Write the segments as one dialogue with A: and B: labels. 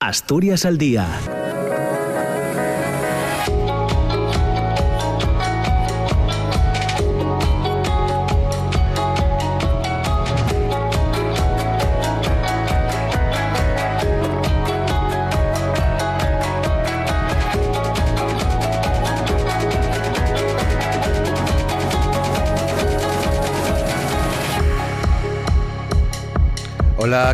A: Asturias al día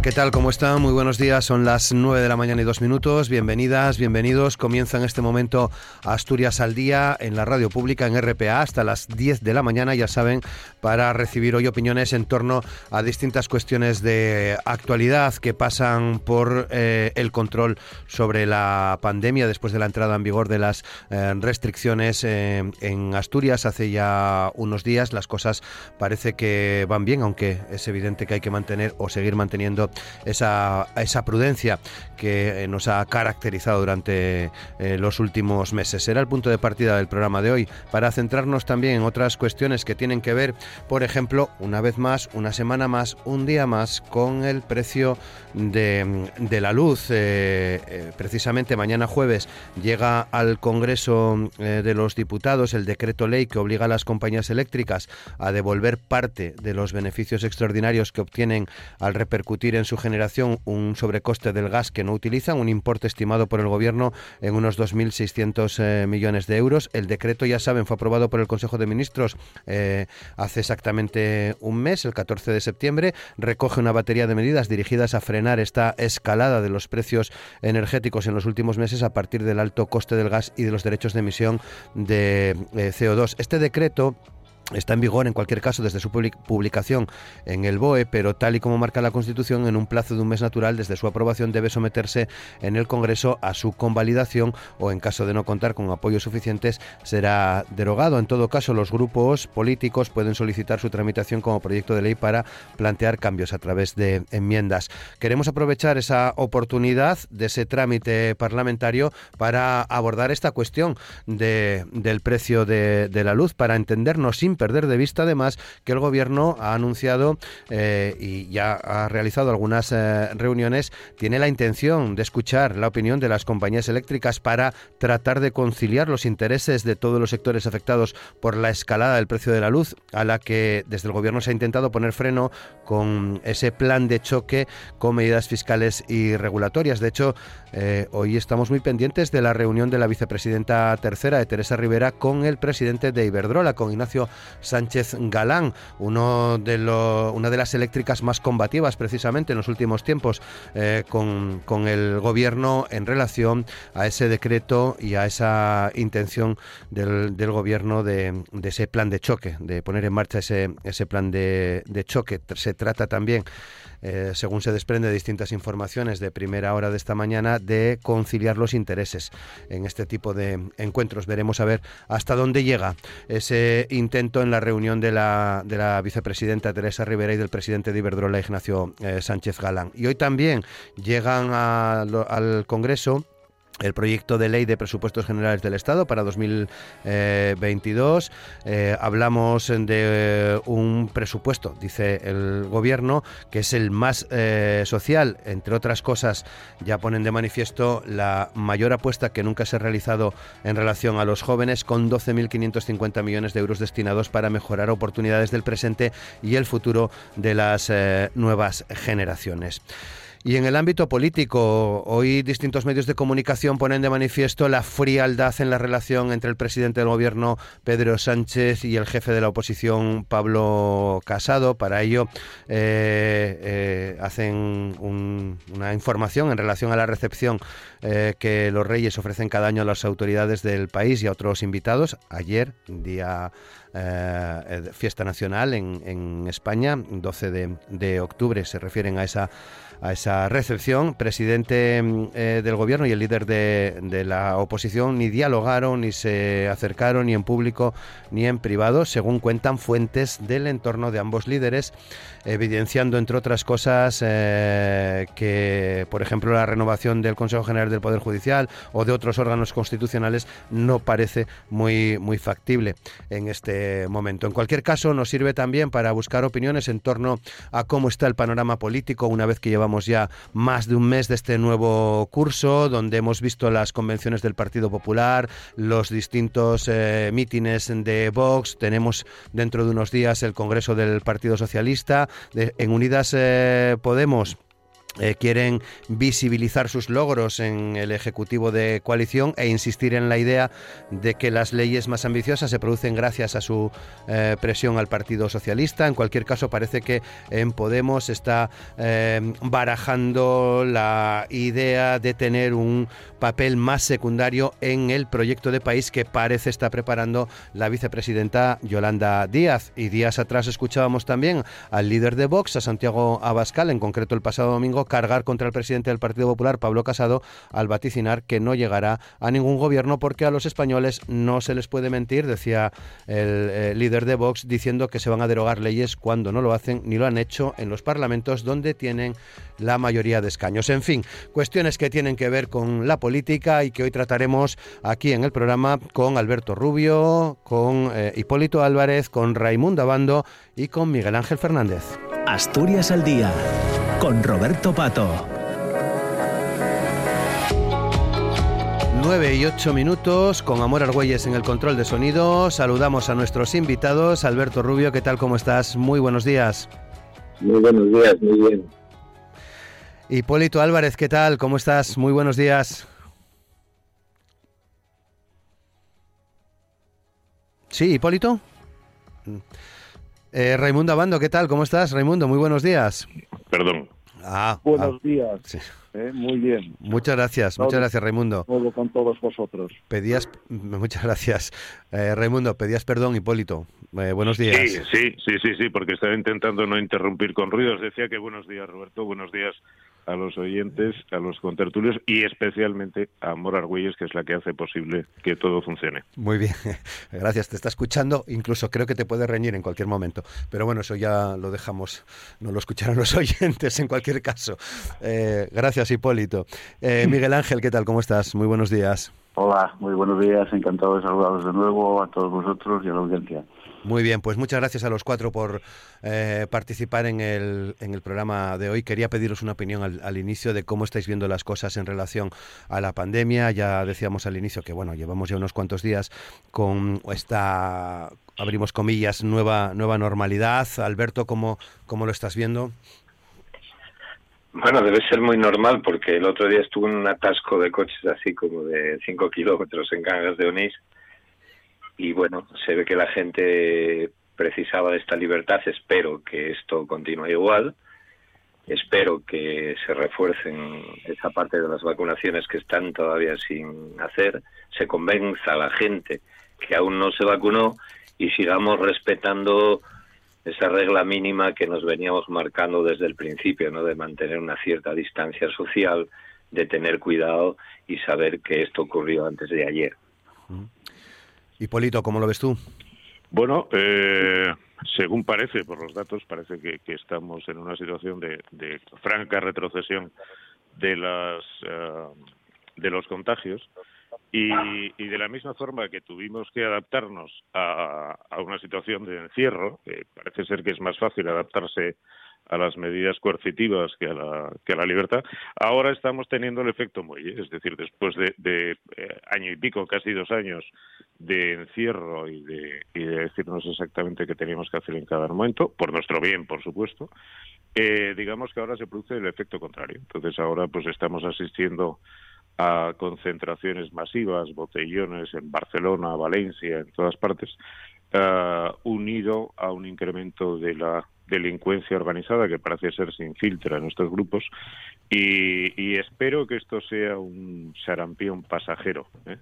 B: ¿qué tal? ¿Cómo están? Muy buenos días. Son las 9 de la mañana y dos minutos. Bienvenidas, bienvenidos. Comienza en este momento Asturias al Día en la radio pública en RPA hasta las 10 de la mañana, ya saben, para recibir hoy opiniones en torno a distintas cuestiones de actualidad que pasan por eh, el control sobre la pandemia después de la entrada en vigor de las eh, restricciones eh, en Asturias hace ya unos días. Las cosas parece que van bien, aunque es evidente que hay que mantener o seguir manteniendo esa, esa prudencia que eh, nos ha caracterizado durante eh, los últimos meses. Será el punto de partida del programa de hoy para centrarnos también en otras cuestiones que tienen que ver, por ejemplo, una vez más, una semana más, un día más, con el precio de, la luz. Eh, precisamente mañana jueves llega al Congreso de los Diputados el decreto ley que obliga a las compañías eléctricas a devolver parte de los beneficios extraordinarios que obtienen al repercutir en su generación un sobrecoste del gas que no utilizan, un importe estimado por el Gobierno en unos 2.600 eh, millones de euros. El decreto, ya saben, fue aprobado por el Consejo de Ministros eh, hace exactamente un mes, el 14 de septiembre. Recoge una batería de medidas dirigidas a frenar esta escalada de los precios energéticos en los últimos meses a partir del alto coste del gas y de los derechos de emisión de eh, CO2. Este decreto Está en vigor en cualquier caso desde su publicación en el BOE, pero tal y como marca la Constitución, en un plazo de un mes natural desde su aprobación debe someterse en el Congreso a su convalidación o en caso de no contar con apoyos suficientes será derogado. En todo caso, los grupos políticos pueden solicitar su tramitación como proyecto de ley para plantear cambios a través de enmiendas. Queremos aprovechar esa oportunidad de ese trámite parlamentario para abordar esta cuestión del precio de, de la luz, para entendernos sin perder de vista además que el Gobierno ha anunciado eh, y ya ha realizado algunas eh, reuniones, tiene la intención de escuchar la opinión de las compañías eléctricas para tratar de conciliar los intereses de todos los sectores afectados por la escalada del precio de la luz, a la que desde el Gobierno se ha intentado poner freno con ese plan de choque con medidas fiscales y regulatorias. De hecho, eh, hoy estamos muy pendientes de la reunión de la vicepresidenta tercera de Teresa Rivera con el presidente de Iberdrola, con Ignacio Sánchez Galán, uno de una de las eléctricas más combativas precisamente en los últimos tiempos eh, con, el gobierno en relación a ese decreto y a esa intención del, gobierno de, ese plan de choque, de poner en marcha ese, ese plan de, de choque. Se trata también eh, según se desprende de distintas informaciones de primera hora de esta mañana, de conciliar los intereses en este tipo de encuentros. Veremos a ver hasta dónde llega ese intento en la reunión de la, de la vicepresidenta Teresa Rivera y del presidente de Iberdrola, Ignacio eh, Sánchez Galán. Y hoy también llegan al Congreso el proyecto de ley de presupuestos generales del Estado para 2022. Eh, hablamos de un presupuesto, dice el Gobierno, que es el más eh, social. Entre otras cosas, ya ponen de manifiesto la mayor apuesta que nunca se ha realizado en relación a los jóvenes, con 12.550 millones de euros destinados para mejorar oportunidades del presente y el futuro de las eh, nuevas generaciones. Y en el ámbito político, hoy distintos medios de comunicación ponen de manifiesto la frialdad en la relación entre el presidente del gobierno, Pedro Sánchez, y el jefe de la oposición, Pablo Casado. Para ello, eh, eh, hacen una información en relación a la recepción eh, que los reyes ofrecen cada año a las autoridades del país y a otros invitados. Ayer, día fiesta nacional en, España, 12 de, de octubre, se refieren a esa a esa recepción. Presidente mm, eh, del gobierno y el líder de, la oposición ni dialogaron, ni se acercaron, ni en público, ni en privado, según cuentan fuentes del entorno de ambos líderes. Evidenciando, entre otras cosas, eh, que, por ejemplo, la renovación del Consejo General del Poder Judicial o de otros órganos constitucionales no parece muy, muy factible en este momento. En cualquier caso, nos sirve también para buscar opiniones en torno a cómo está el panorama político una vez que llevamos ya más de un mes de este nuevo curso, donde hemos visto las convenciones del Partido Popular, los distintos eh, mítines de Vox, tenemos dentro de unos días el Congreso del Partido Socialista, en Unidas eh, Podemos eh, quieren visibilizar sus logros en el Ejecutivo de coalición e insistir en la idea de que las leyes más ambiciosas se producen gracias a su eh, presión al Partido Socialista. En cualquier caso, parece que en Podemos está eh, barajando la idea de tener un papel más secundario en el proyecto de país que parece está preparando la vicepresidenta Yolanda Díaz. Y días atrás escuchábamos también al líder de Vox, a Santiago Abascal, en concreto el pasado domingo, cargar contra el presidente del Partido Popular, Pablo Casado, al vaticinar que no llegará a ningún gobierno porque a los españoles no se les puede mentir, decía el eh, líder de Vox, diciendo que se van a derogar leyes cuando no lo hacen ni lo han hecho en los parlamentos donde tienen la mayoría de escaños. En fin, cuestiones que tienen que ver con la política y que hoy trataremos aquí en el programa con Alberto Rubio, con eh, Hipólito Álvarez, con Raimundo Abando y con Miguel Ángel Fernández.
A: Asturias al día con Roberto Pato.
B: 9 y 8 minutos, con Amor Argüelles en el control de sonido. Saludamos a nuestros invitados. Alberto Rubio, ¿qué tal? ¿Cómo estás? Muy buenos días.
C: Muy buenos días, muy bien.
B: Hipólito Álvarez, ¿qué tal? ¿Cómo estás? Muy buenos días. Sí, Hipólito. Eh, Raimundo Abando, ¿qué tal? ¿Cómo estás, Raimundo? Muy buenos días.
D: Perdón.
C: Ah, Buenos ah, días. Eh, muy bien.
B: Muchas gracias, muchas gracias, Raimundo.
C: Todo con todos vosotros.
B: Pedías, muchas gracias, eh, Raimundo. Pedías perdón, Hipólito. buenos días.
D: Sí, sí, sí, sí, sí, porque estaba intentando no interrumpir con ruidos. Decía que buenos días, Roberto. Buenos días a los oyentes, a los contertulios y especialmente a Mora Argüelles, que es la que hace posible que todo funcione.
B: Muy bien, gracias. Te está escuchando, incluso creo que te puede reñir en cualquier momento. Pero bueno, eso ya lo dejamos, no lo escucharán los oyentes en cualquier caso. Eh, gracias, Hipólito. Eh, Miguel Ángel, ¿qué tal? ¿Cómo estás? Muy buenos días.
E: Hola, muy buenos días. Encantado de saludaros de nuevo a todos vosotros y a la audiencia.
B: Muy bien, pues muchas gracias a los cuatro por eh, participar en el, en el programa de hoy. Quería pediros una opinión al, inicio de cómo estáis viendo las cosas en relación a la pandemia. Ya decíamos al inicio que, bueno, llevamos ya unos cuantos días con esta, abrimos comillas, nueva, nueva normalidad. Alberto, ¿cómo, cómo lo estás viendo?
C: Bueno, debe ser muy normal porque el otro día estuve en un atasco de coches así como de 5 kilómetros en Cangas de Onís y bueno, se ve que la gente precisaba de esta libertad. Espero que esto continúe igual. Espero que se refuercen esa parte de las vacunaciones que están todavía sin hacer. Se convenza a la gente que aún no se vacunó y sigamos respetando esa regla mínima que nos veníamos marcando desde el principio, ¿no? De mantener una cierta distancia social, de tener cuidado y saber que esto ocurrió antes de ayer.
B: Hipólito, ¿cómo lo ves tú?
D: Bueno, eh, según parece, por los datos, parece que, estamos en una situación de, franca retrocesión de las eh, de los contagios y, de la misma forma que tuvimos que adaptarnos a, una situación de encierro, que parece ser que es más fácil adaptarse a las medidas coercitivas que a la, que a la libertad, ahora estamos teniendo el efecto Muelle, es decir, después de, eh, año y pico, casi dos años de encierro y de, y de decirnos exactamente qué teníamos que hacer en cada momento, por nuestro bien, por supuesto, eh, digamos que ahora se produce el efecto contrario. Entonces ahora pues estamos asistiendo a concentraciones masivas, botellones en Barcelona, Valencia, en todas partes, uh, unido a un incremento de la delincuencia organizada que parece ser se infiltra en estos grupos y, espero que esto sea un sarampión pasajero ¿eh?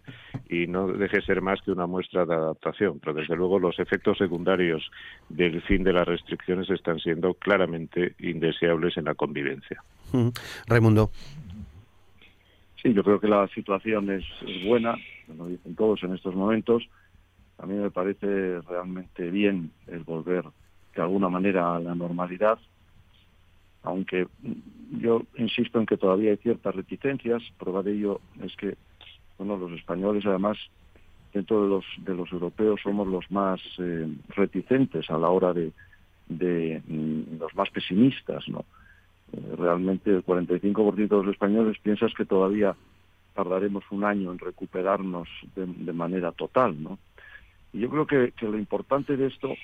D: y no deje ser más que una muestra de adaptación, pero desde luego los efectos secundarios del fin de las restricciones están siendo claramente indeseables en la convivencia.
B: Raimundo.
E: Sí, yo creo que la situación es, buena, lo dicen todos en estos momentos. A mí me parece realmente bien el volver de alguna manera a la normalidad. aunque yo insisto en que todavía hay ciertas reticencias, prueba de ello es que bueno, los españoles además dentro de los de los europeos somos los más eh, reticentes a la hora de, de mm, los más pesimistas, ¿no? Realmente el 45% de los españoles piensas que todavía tardaremos un año en recuperarnos de, manera total, ¿no? Y yo creo que, lo importante de esto,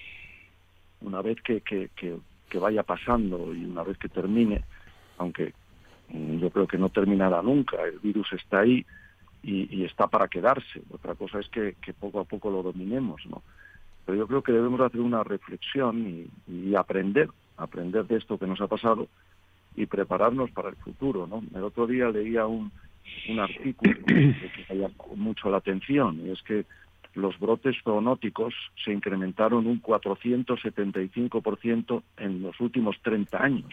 E: una vez que, vaya pasando y una vez que termine, aunque mm, yo creo que no terminará nunca, el virus está ahí y, está para quedarse. Otra cosa es que, poco a poco lo dominemos, ¿no? Pero yo creo que debemos hacer una reflexión y, aprender, aprender de esto que nos ha pasado y prepararnos para el futuro, ¿no? El otro día leía un, un artículo que me llamó mucho la atención y es que los brotes zoonóticos se incrementaron un 475% en los últimos 30 años.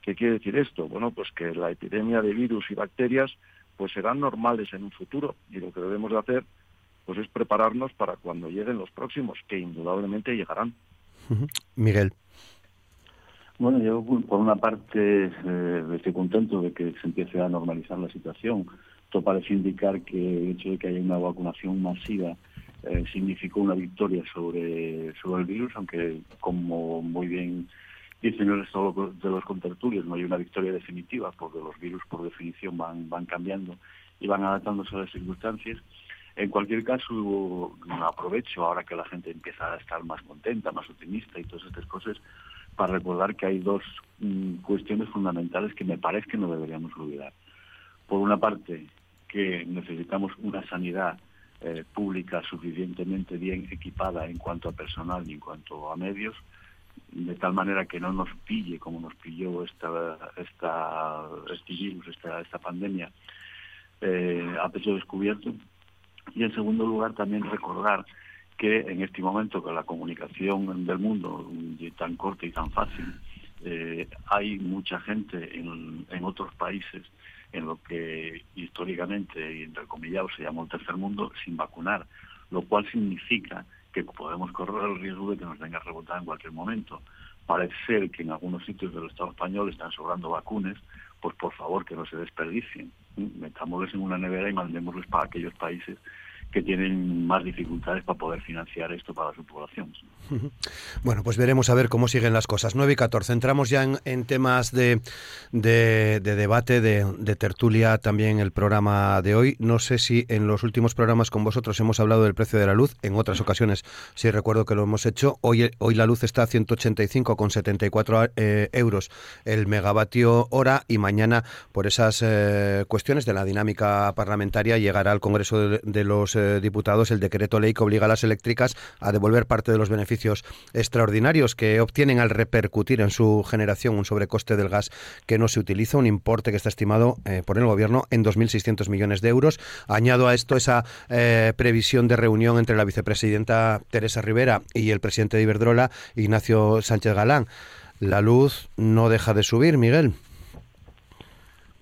E: ¿Qué quiere decir esto? Bueno, pues que la epidemia de virus y bacterias pues serán normales en un futuro y lo que debemos de hacer pues es prepararnos para cuando lleguen los próximos, que indudablemente llegarán.
B: Miguel.
F: Bueno, yo por una parte eh, estoy contento de que se empiece a normalizar la situación. Esto parece indicar que el hecho de que haya una vacunación masiva eh, significó una victoria sobre, sobre el virus, aunque como muy bien dicen el resto de los contertulios, no hay una victoria definitiva, porque los virus por definición van, van cambiando y van adaptándose a las circunstancias. En cualquier caso, aprovecho ahora que la gente empieza a estar más contenta, más optimista y todas estas cosas, para recordar que hay dos mm, cuestiones fundamentales que me parece que no deberíamos olvidar. Por una parte, que necesitamos una sanidad eh, pública suficientemente bien equipada en cuanto a personal y en cuanto a medios, de tal manera que no nos pille como nos pilló esta, esta, este virus, esta, esta pandemia, eh, a pecho descubierto. Y en segundo lugar, también recordar que en este momento con la comunicación del mundo tan corta y tan fácil, eh, hay mucha gente en, otros países en lo que históricamente y entre comillas se llama el tercer mundo sin vacunar, lo cual significa que podemos correr el riesgo de que nos venga a rebotar en cualquier momento. Parece ser que en algunos sitios del Estado español están sobrando vacunas, pues por favor que no se desperdicien. Metámosles en una nevera y mandémosles para aquellos países que tienen más dificultades para poder financiar esto para su población.
B: Bueno, pues veremos a ver cómo siguen las cosas. 9 y 14. Entramos ya en, temas de, de, debate, de, tertulia también el programa de hoy. No sé si en los últimos programas con vosotros hemos hablado del precio de la luz. En otras ocasiones sí recuerdo que lo hemos hecho. Hoy, hoy la luz está a 185,74 eh, euros el megavatio hora y mañana por esas eh, cuestiones de la dinámica parlamentaria llegará al Congreso de, los eh, Diputados el decreto ley que obliga a las eléctricas a devolver parte de los beneficios extraordinarios que obtienen al repercutir en su generación un sobrecoste del gas que no se utiliza, un importe que está estimado eh, por el Gobierno en 2.600 millones de euros. Añado a esto esa eh, previsión de reunión entre la vicepresidenta Teresa Rivera y el presidente de Iberdrola, Ignacio Sánchez Galán. La luz no deja de subir, Miguel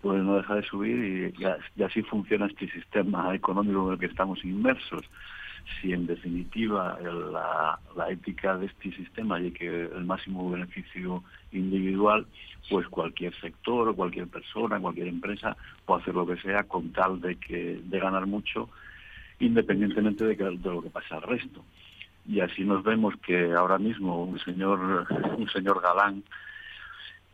F: pues no deja de subir y, y, así funciona este sistema económico en el que estamos inmersos si en definitiva la, ética de este sistema y que el máximo beneficio individual, pues cualquier sector o cualquier persona, cualquier empresa puede hacer lo que sea con tal de que de ganar mucho, independientemente de, que, de lo que pase al resto. Y así nos vemos que ahora mismo un señor, un señor galán,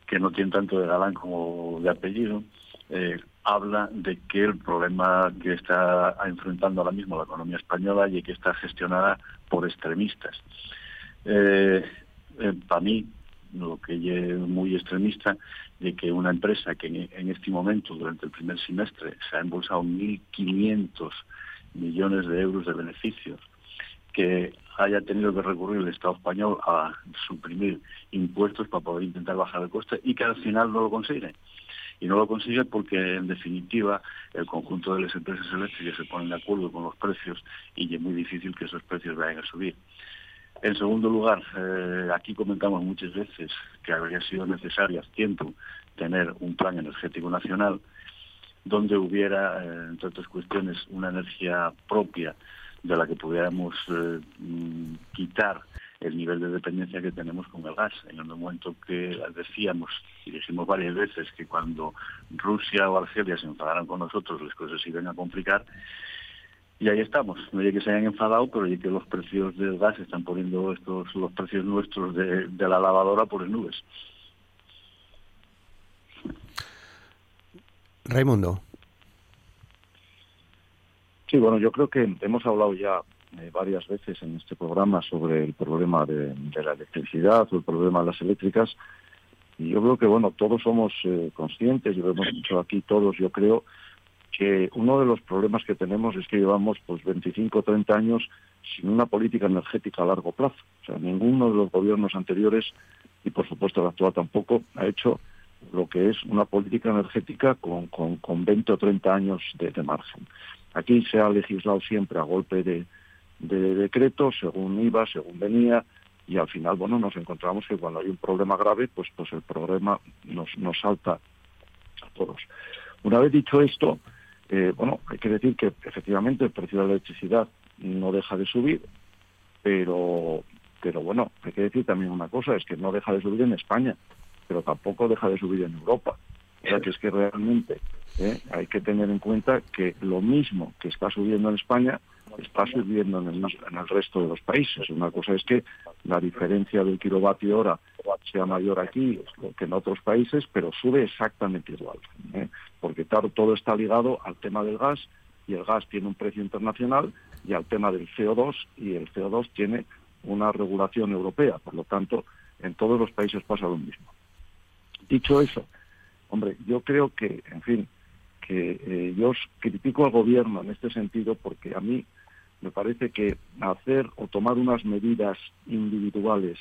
F: que no tiene tanto de galán como de apellido, eh, habla de que el problema que está enfrentando ahora mismo la economía española y que está gestionada por extremistas. Eh, eh, para mí, lo que es muy extremista, de que una empresa que en, este momento, durante el primer semestre, se ha embolsado 1.500 millones de euros de beneficios, que haya tenido que recurrir el Estado español a suprimir impuestos para poder intentar bajar el coste y que al final no lo consigue y no lo consigue porque en definitiva el conjunto de las empresas eléctricas se ponen de acuerdo con los precios y es muy difícil que esos precios vayan a subir. En segundo lugar, eh, aquí comentamos muchas veces que habría sido necesario a tiempo tener un plan energético nacional donde hubiera, eh, entre otras cuestiones, una energía propia de la que pudiéramos eh, mm, quitar el nivel de dependencia que tenemos con el gas. En el momento que decíamos y dijimos varias veces que cuando Rusia o Argelia se enfadaran con nosotros las cosas se iban a complicar, y ahí estamos. No hay que se hayan enfadado, pero hay que los precios del gas están poniendo estos los precios nuestros de, de la lavadora por las nubes.
B: Raimundo.
E: Sí, bueno, yo creo que hemos hablado ya eh, varias veces en este programa sobre el problema de, la electricidad o el problema de las eléctricas. Y yo creo que, bueno, todos somos eh, conscientes, y lo hemos dicho aquí todos, yo creo, que uno de los problemas que tenemos es que llevamos pues 25 o 30 años sin una política energética a largo plazo. O sea, ninguno de los gobiernos anteriores, y por supuesto el actual tampoco, ha hecho lo que es una política energética con, con, 20 o 30 años de, margen. Aquí se ha legislado siempre a golpe de, de decreto, según iba, según venía, y al final, bueno, nos encontramos que cuando hay un problema grave, pues, pues el problema nos, nos salta a todos. Una vez dicho esto, eh, bueno, hay que decir que efectivamente el precio de la electricidad no deja de subir, pero, pero bueno, hay que decir también una cosa, es que no deja de subir en España pero tampoco deja de subir en Europa. O sea que es que realmente ¿eh? hay que tener en cuenta que lo mismo que está subiendo en España está subiendo en el, resto de los países. Una cosa es que la diferencia del kilovatio hora sea mayor aquí que en otros países, pero sube exactamente igual. ¿eh? Porque claro, todo está ligado al tema del gas y el gas tiene un precio internacional y al tema del CO2 y el CO2 tiene una regulación europea. Por lo tanto, en todos los países pasa lo mismo. Dicho eso, hombre, yo creo que, en fin, que eh, yo critico al gobierno en este sentido porque a mí me parece que hacer o tomar unas medidas individuales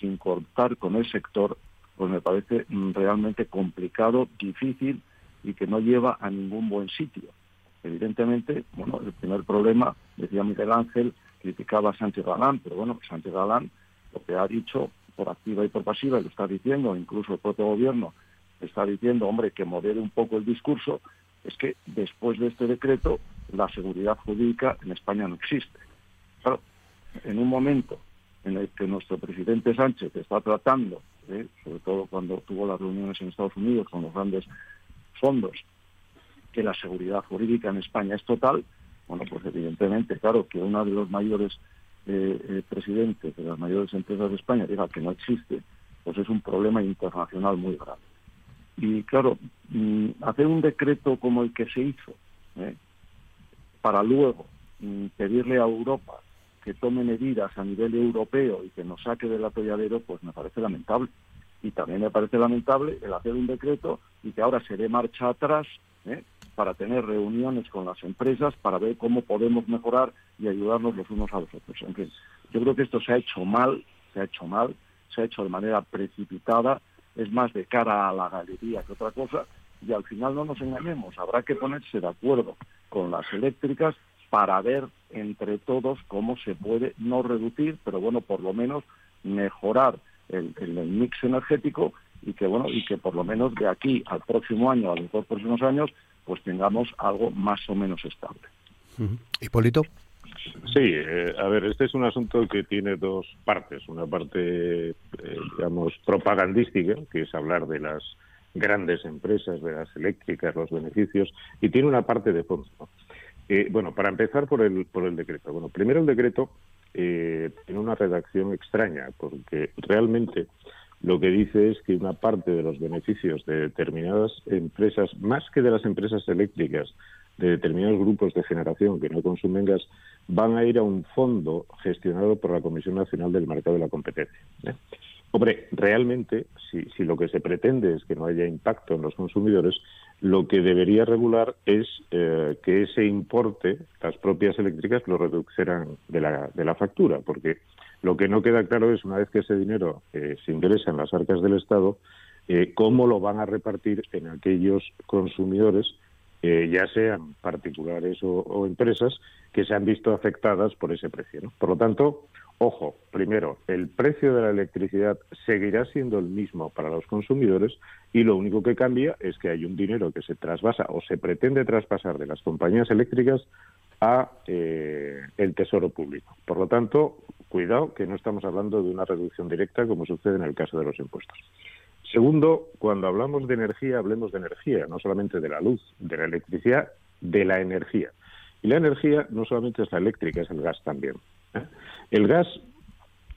E: sin cortar con el sector, pues me parece realmente complicado, difícil y que no lleva a ningún buen sitio. Evidentemente, bueno, el primer problema, decía Miguel Ángel, criticaba a Sánchez Galán, pero bueno, Sánchez Galán lo que ha dicho por activa y por pasiva, lo está diciendo, incluso el propio gobierno está diciendo, hombre, que modere un poco el discurso, es que después de este decreto la seguridad jurídica en España no existe. Claro, en un momento en el que nuestro presidente Sánchez está tratando, ¿eh? sobre todo cuando tuvo las reuniones en Estados Unidos con los grandes fondos, que la seguridad jurídica en España es total, bueno, pues evidentemente, claro, que uno de los mayores eh, presidente de las mayores empresas de España diga que no existe, pues es un problema internacional muy grave. Y claro, mm, hacer un decreto como el que se hizo, ¿eh? para luego mm, pedirle a Europa que tome medidas a nivel europeo y que nos saque del atolladero, pues me parece lamentable. Y también me parece lamentable el hacer un decreto y que ahora se dé marcha atrás ¿eh? para tener reuniones con las empresas para ver cómo podemos mejorar y ayudarnos los unos a los otros. En fin, yo creo que esto se ha hecho mal, se ha hecho mal, se ha hecho de manera precipitada, es más de cara a la galería que otra cosa, y al final no nos engañemos, habrá que ponerse de acuerdo con las eléctricas para ver entre todos cómo se puede no reducir, pero bueno, por lo menos mejorar el, el mix energético y que bueno y que por lo menos de aquí al próximo año, a los dos próximos años, pues tengamos algo más o menos estable.
B: Hipólito.
D: Sí, eh, a ver, este es un asunto que tiene dos partes. Una parte, eh, digamos, propagandística, que es hablar de las grandes empresas, de las eléctricas, los beneficios, y tiene una parte de fondo. Eh, bueno, para empezar por el, por el decreto. Bueno, primero el decreto tiene una redacción extraña, porque realmente lo que dice es que una parte de los beneficios de determinadas empresas, más que de las empresas eléctricas, de determinados grupos de generación que no consumen gas, van a ir a un fondo gestionado por la Comisión Nacional del Mercado de la Competencia. ¿eh? Hombre, realmente, si, lo que se pretende es que no haya impacto en los consumidores, lo que debería regular es eh, que ese importe, las propias eléctricas, lo redujeran de la, de la factura, porque lo que no queda claro es, una vez que ese dinero eh, se ingresa en las arcas del Estado, eh, cómo lo van a repartir en aquellos consumidores, eh, ya sean particulares o, empresas, que se han visto afectadas por ese precio. Por lo tanto, ojo, primero, el precio de la electricidad seguirá siendo el mismo para los consumidores y lo único que cambia es que hay un dinero que se trasvasa o se pretende traspasar de las compañías eléctricas a el tesoro público. Por lo tanto, cuidado que no estamos hablando de una reducción directa como sucede en el caso de los impuestos. Segundo, cuando hablamos de energía, hablemos de energía, no solamente de la luz, de la electricidad, de la energía. Y la energía no solamente es la eléctrica, es el gas también. ¿eh? El gas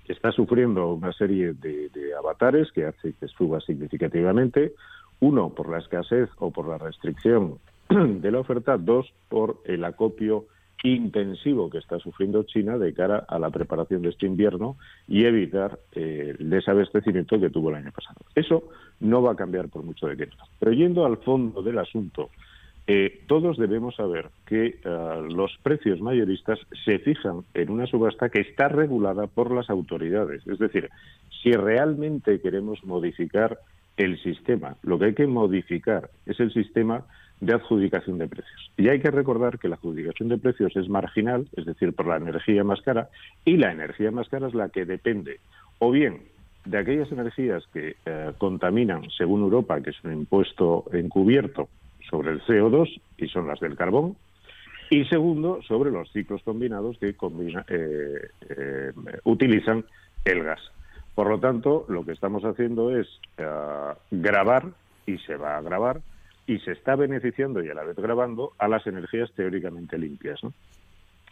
D: está sufriendo una serie de, de, avatares que hace que suba significativamente. Uno, por la escasez o por la restricción de la oferta. Dos, por el acopio intensivo que está sufriendo China de cara a la preparación de este invierno y evitar eh, el desabastecimiento que tuvo el año pasado. Eso no va a cambiar por mucho de tiempo. Pero yendo al fondo del asunto, eh, todos debemos saber que uh, los precios mayoristas se fijan en una subasta que está regulada por las autoridades. Es decir, si realmente queremos modificar el sistema, lo que hay que modificar es el sistema de adjudicación de precios. Y hay que recordar que la adjudicación de precios es marginal, es decir, por la energía más cara, y la energía más cara es la que depende o bien de aquellas energías que eh, contaminan, según Europa, que es un impuesto encubierto sobre el CO2, y son las del carbón, y segundo, sobre los ciclos combinados que combina, eh, eh, utilizan el gas. Por lo tanto, lo que estamos haciendo es grabar, y se va a grabar, y se está beneficiando y a la vez grabando a las energías teóricamente limpias. ¿no?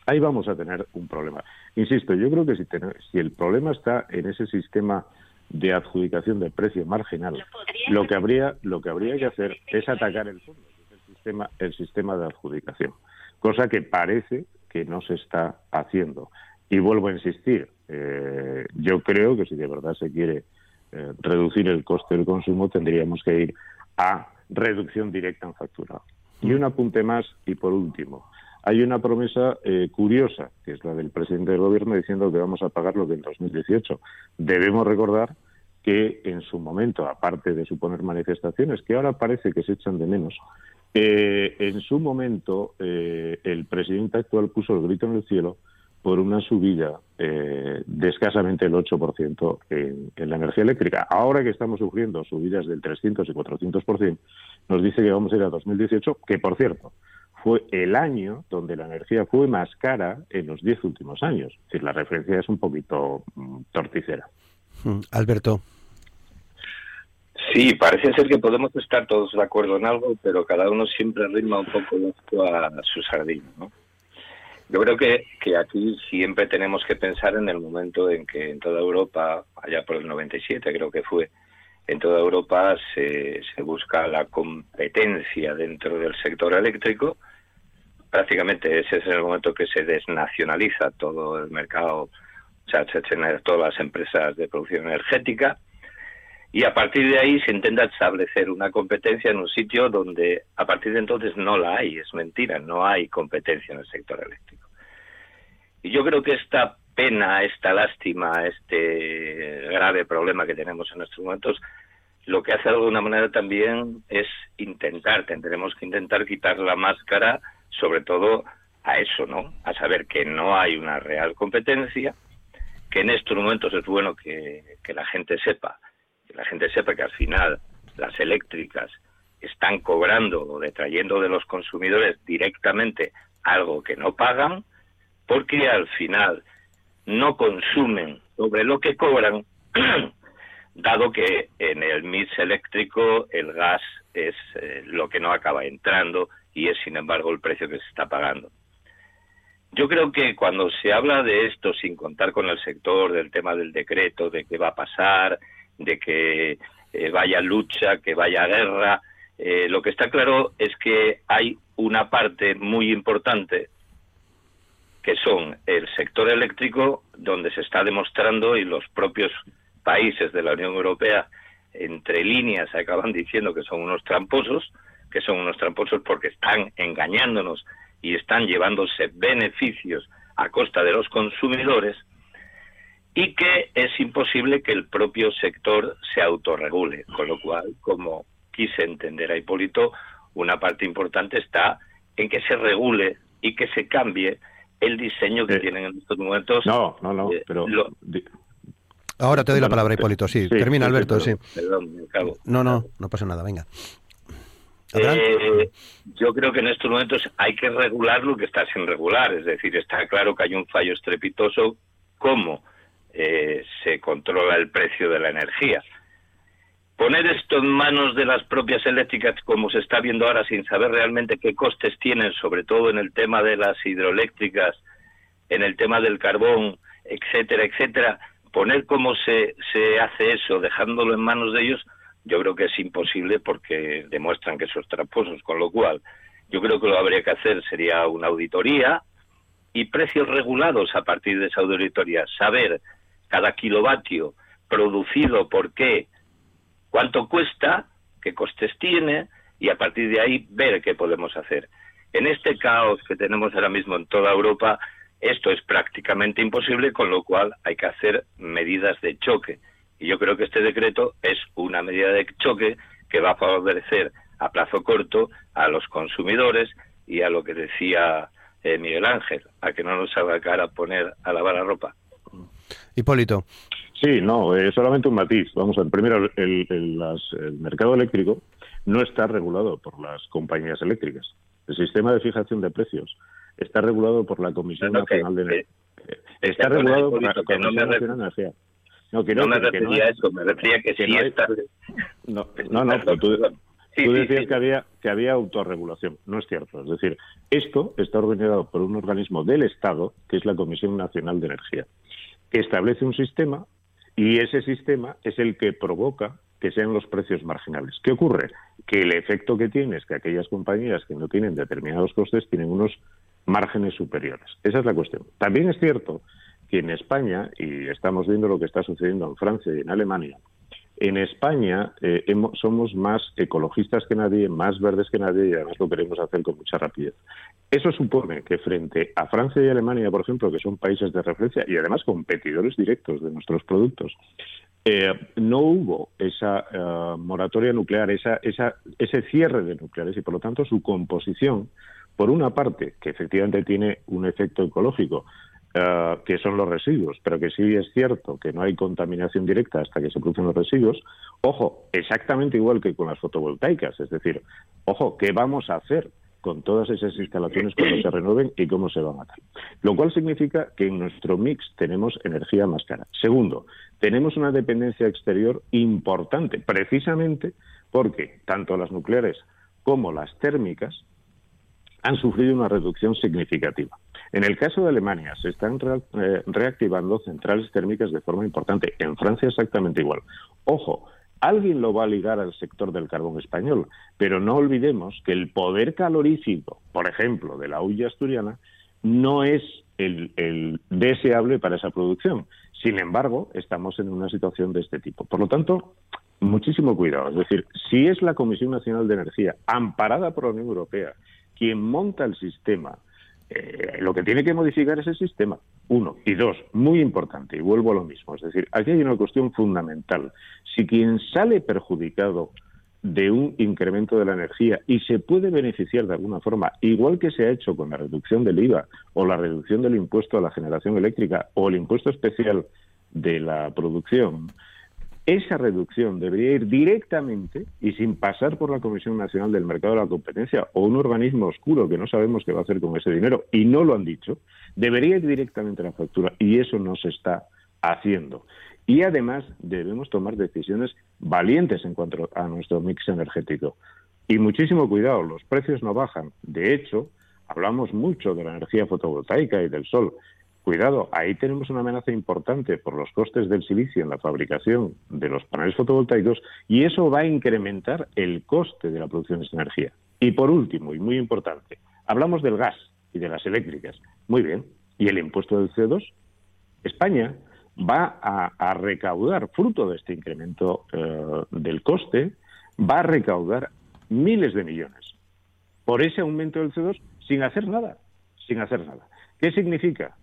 D: Ahí vamos a tener un problema. Insisto, yo creo que si, si el problema está en ese sistema de adjudicación de precio marginal, lo que habría lo que habría que hacer es atacar el fondo, el sistema el sistema de adjudicación, cosa que parece que no se está haciendo. Y vuelvo a insistir, eh, yo creo que si de verdad se quiere eh, reducir el coste del consumo, tendríamos que ir a reducción directa en factura. Y mm. un apunte más, y por último, hay una promesa eh, curiosa, que es la del presidente del gobierno diciendo que vamos a pagar lo que en 2018. Debemos recordar que en su momento, aparte de suponer manifestaciones, que ahora parece que se echan de menos, eh, en su momento eh, el presidente actual puso el grito en el cielo por una subida eh, de escasamente el 8% en, en, la energía eléctrica. Ahora que estamos sufriendo subidas del 300 y 400%, nos dice que vamos a ir a 2018, que por cierto, fue el año donde la energía fue más cara en los 10 últimos años. Es decir, la referencia es un poquito mm, torticera.
B: Mm, Alberto.
C: Sí, parece ser que podemos estar todos de acuerdo en algo, pero cada uno siempre rima un poco a su sardina, ¿no? Yo creo que, que aquí siempre tenemos que pensar en el momento en que en toda Europa, allá por el 97 creo que fue, en toda Europa se, se busca la competencia dentro del sector eléctrico. Prácticamente ese es el momento que se desnacionaliza todo el mercado, o sea, se todas las empresas de producción energética y a partir de ahí se intenta establecer una competencia en un sitio donde a partir de entonces no la hay, es mentira, no hay competencia en el sector eléctrico. Y yo creo que esta pena, esta lástima, este grave problema que tenemos en estos momentos, lo que hace de alguna manera también es intentar, tendremos que intentar quitar la máscara, sobre todo a eso, ¿no? A saber que no hay una real competencia, que en estos momentos es bueno que, que la gente sepa, que la gente sepa que al final las eléctricas están cobrando o detrayendo de los consumidores directamente algo que no pagan, porque al final no consumen sobre lo que cobran, dado que en el mix eléctrico el gas es eh, lo que no acaba entrando y es sin embargo el precio que se está pagando. Yo creo que cuando se habla de esto sin contar con el sector, del tema del decreto, de qué va a pasar, de que eh, vaya lucha, que vaya guerra, eh, lo que está claro es que hay una parte muy importante que son el sector eléctrico, donde se está demostrando y los propios países de la Unión Europea, entre líneas, acaban diciendo que son unos tramposos, que son unos tramposos porque están engañándonos y están llevándose beneficios a costa de los consumidores y que es imposible que el propio sector se autorregule, con lo cual, como quise entender a Hipólito, una parte importante está en que se regule y que se cambie el diseño que eh, tienen en estos momentos.
D: No, no, no, eh, pero...
B: Ahora te doy la palabra, Hipólito, sí. Termina, Alberto, sí.
C: Perdón, me acabo.
B: No, no, no pasa nada, venga.
C: Eh, yo creo que en estos momentos hay que regular lo que está sin regular, es decir, está claro que hay un fallo estrepitoso como eh, se controla el precio de la energía. Poner esto en manos de las propias eléctricas, como se está viendo ahora, sin saber realmente qué costes tienen, sobre todo en el tema de las hidroeléctricas, en el tema del carbón, etcétera, etcétera, poner cómo se, se hace eso, dejándolo en manos de ellos, yo creo que es imposible porque demuestran que son tramposos, con lo cual yo creo que lo habría que hacer sería una auditoría y precios regulados a partir de esa auditoría, saber cada kilovatio producido por qué, cuánto cuesta, qué costes tiene y a partir de ahí ver qué podemos hacer. En este caos que tenemos ahora mismo en toda Europa, esto es prácticamente imposible, con lo cual hay que hacer medidas de choque. Y yo creo que este decreto es una medida de choque que va a favorecer a plazo corto a los consumidores y a lo que decía eh, Miguel Ángel, a que no nos haga cara poner a lavar la ropa.
B: Hipólito.
D: Sí, no, eh, solamente un matiz. Vamos a ver, primero, el, el mercado eléctrico no está regulado por las compañías eléctricas. El sistema de fijación de precios está regulado por la Comisión Nacional de Energía. Está regulado por la Comisión Nacional de Energía.
C: No, que no, me refería a eso, me refería que, sí está...
D: No, no, no pero tú, tú decías que había que había autorregulación. No es cierto. Es decir, esto está organizado por un organismo del Estado, que es la Comisión Nacional de Energía, que establece un sistema y ese sistema es el que provoca que sean los precios marginales. ¿Qué ocurre? Que el efecto que tiene es que aquellas compañías que no tienen determinados costes tienen unos márgenes superiores. Esa es la cuestión. También es cierto que en España, y estamos viendo lo que está sucediendo en Francia y en Alemania, en España eh, somos más ecologistas que nadie, más verdes que nadie y además lo queremos hacer con mucha rapidez. Eso supone que frente a Francia y Alemania, por ejemplo, que son países de referencia y además competidores directos de nuestros productos, eh, no hubo esa eh, moratoria nuclear, ese cierre de nucleares y por lo tanto su composición por una parte, que efectivamente tiene un efecto ecológico, eh, que son los residuos, pero que sí es cierto que no hay contaminación directa hasta que se producen los residuos, ojo, exactamente igual que con las fotovoltaicas, es decir, ojo, ¿qué vamos a hacer con todas esas instalaciones cuando se renueven y cómo se va a matar? Lo cual significa que en nuestro mix tenemos energía más cara. Segundo, tenemos una dependencia exterior importante, precisamente porque tanto las nucleares como las térmicas han sufrido una reducción significativa. En el caso de Alemania, se están eh, reactivando centrales térmicas de forma importante. En Francia exactamente igual. Ojo, alguien lo va a ligar al sector del carbón español, pero no olvidemos que el poder calorífico, por ejemplo, de la hulla asturiana, no es el, el, deseable para esa producción. Sin embargo, estamos en una situación de este tipo. Por lo tanto, muchísimo cuidado. Es decir, si es la Comisión Nacional de Energía, amparada por la Unión Europea, quien monta el sistema, eh, lo que tiene que modificar es el sistema. Uno. Y dos, muy importante, y vuelvo a lo mismo. Es decir, aquí hay una cuestión fundamental. Si quien sale perjudicado de un incremento de la energía y se puede beneficiar de alguna forma, igual que se ha hecho con la reducción del IVA o la reducción del impuesto a la generación eléctrica o el impuesto especial de la producción, esa reducción debería ir directamente y sin pasar por la Comisión Nacional del Mercado de la Competencia o un organismo oscuro que no sabemos qué va a hacer con ese dinero y no lo han dicho, debería ir directamente a la factura y eso no se está haciendo. Y además debemos tomar decisiones valientes en cuanto a nuestro mix energético. Y muchísimo cuidado, los precios no bajan. De hecho, hablamos mucho de la energía fotovoltaica y del sol, Cuidado, ahí tenemos una amenaza importante por los costes del silicio en la fabricación de los paneles fotovoltaicos y eso va a incrementar el coste de la producción de esa energía. Y por último, y muy importante, hablamos del gas y de las eléctricas. Muy bien, ¿y el impuesto del CO2? España va a, recaudar, fruto de este incremento eh, del coste, va a recaudar miles de millones por ese aumento del CO2 sin hacer nada, sin hacer nada. ¿Qué significa?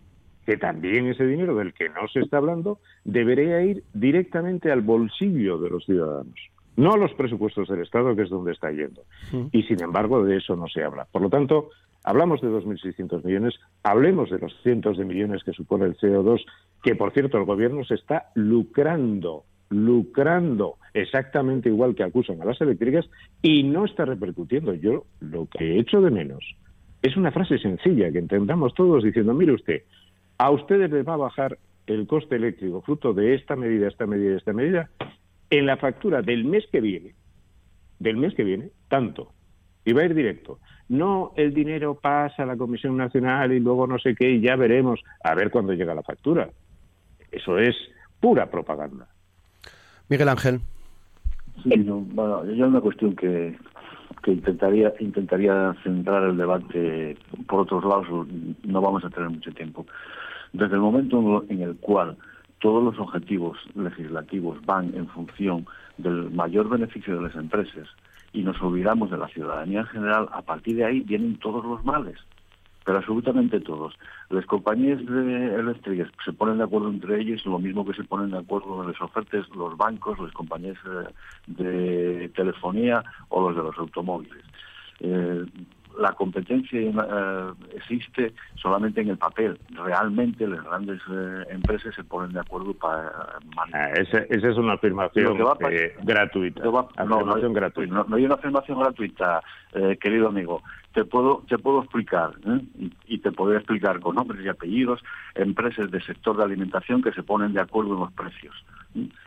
D: Que también ese dinero del que no se está hablando debería ir directamente al bolsillo de los ciudadanos, no a los presupuestos del Estado, que es donde está yendo. Y sin embargo, de eso no se habla. Por lo tanto, hablamos de 2.600 millones, hablemos de los cientos de millones que supone el CO2, que por cierto el gobierno se está lucrando lucrando exactamente igual que acusan a las eléctricas y no está repercutiendo. Yo lo que he hecho de menos es una frase sencilla que entendamos todos diciendo, mire usted, a ustedes les va a bajar
G: el coste eléctrico fruto de esta medida, esta medida, esta medida, en la factura del mes que viene, del mes que viene, tanto, y va a ir directo. No el dinero pasa a la Comisión Nacional y luego no sé qué y ya veremos a ver cuándo llega la factura. Eso es pura propaganda.
B: Miguel Ángel.
F: Sí, bueno, yo una cuestión que, que intentaría intentaría centrar el debate por otros lados, no vamos a tener mucho tiempo. Desde el momento en el cual todos los objetivos legislativos van en función del mayor beneficio de las empresas y nos olvidamos de la ciudadanía en general, a partir de ahí vienen todos los males pero absolutamente todos. Las compañías eléctricas se ponen de acuerdo entre ellos, lo mismo que se ponen de acuerdo en las ofertas los bancos, las compañías eh, de telefonía o los de los automóviles. Eh, la competencia eh, existe solamente en el papel. Realmente las grandes eh, empresas se ponen de acuerdo para...
G: Ah, esa, es una afirmación eh, gratuita.
F: no, no, gratuita. No, hay una afirmación gratuita, querido amigo. Te puedo, te puedo explicar, y, y, te puedo explicar con nombres y apellidos, empresas del sector de alimentación que se ponen de acuerdo en los precios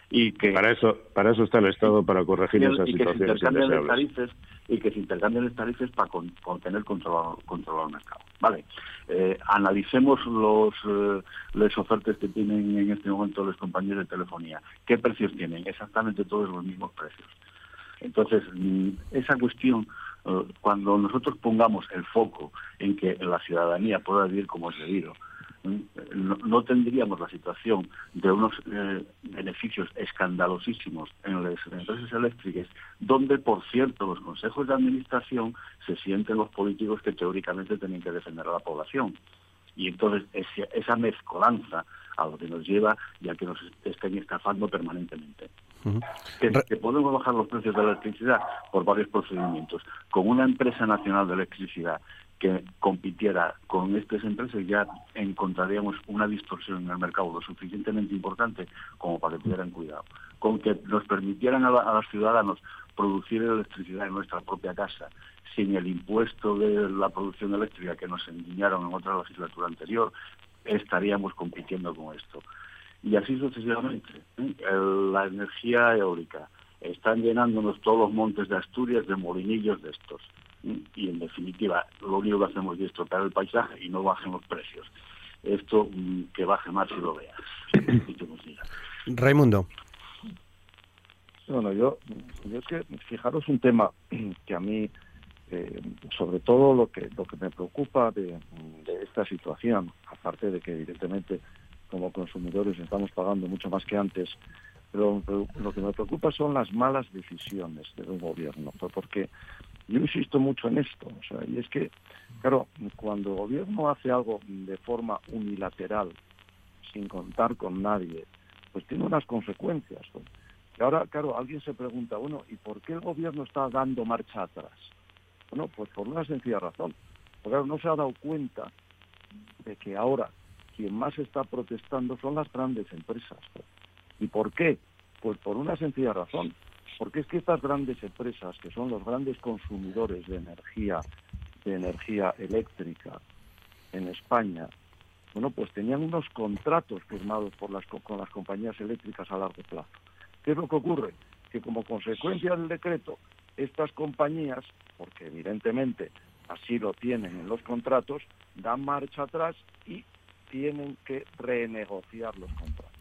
G: y que para eso para eso está el Estado para corregir esas situaciones
F: tarifas y que se intercambien las tarifas para con, tener controlado, controlado el mercado vale eh, analicemos los eh, las ofertas que tienen en este momento las compañías de telefonía. Qué precios tienen exactamente todos los mismos precios. Entonces mm, esa cuestión eh, cuando nosotros pongamos el foco en que la ciudadanía pueda vivir como es debido no, tendríamos la situación de unos eh, beneficios escandalosísimos en las empresas eléctricas, donde, por cierto, los consejos de administración se sienten los políticos que teóricamente tienen que defender a la población. Y entonces esa mezcolanza a lo que nos lleva ya que nos estén estafando permanentemente. Que, podemos bajar los precios de la electricidad por varios procedimientos. Con una empresa nacional de electricidad que compitiera con estas empresas ya encontraríamos una distorsión en el mercado lo suficientemente importante como para que tuvieran cuidado. Con que nos permitieran a, los ciudadanos producir electricidad en nuestra propia casa sin el impuesto de la producción eléctrica que nos endiñaron en otra legislatura anterior, estaríamos compitiendo con esto. Y así sucesivamente. La energía eólica. Están llenándonos todos los montes de Asturias de molinillos de estos y en definitiva lo único que hacemos es estropear el paisaje y no bajen los precios. Esto mm, que baje más y lo vea.
B: Raimundo.
E: Bueno, yo, yo es que fijaros un tema que a mí, eh, sobre todo lo que lo que me preocupa de, de esta situación, aparte de que evidentemente como consumidores estamos pagando mucho más que antes, pero lo que me preocupa son las malas decisiones del gobierno, porque yo insisto mucho en esto, o sea, y es que, claro, cuando el gobierno hace algo de forma unilateral, sin contar con nadie, pues tiene unas consecuencias. Y ahora, claro, alguien se pregunta, bueno, ¿y por qué el gobierno está dando marcha atrás? Bueno, pues por una sencilla razón. Porque no se ha dado cuenta de que ahora quien más está protestando son las grandes empresas. ¿Y por qué? Pues por una sencilla razón. Porque es que estas grandes empresas, que son los grandes consumidores de energía, de energía eléctrica en España, bueno, pues tenían unos contratos firmados por las, con las compañías eléctricas a largo plazo. ¿Qué es lo que ocurre? Que como consecuencia del decreto, estas compañías, porque evidentemente así lo tienen en los contratos, dan marcha atrás y tienen que renegociar los contratos.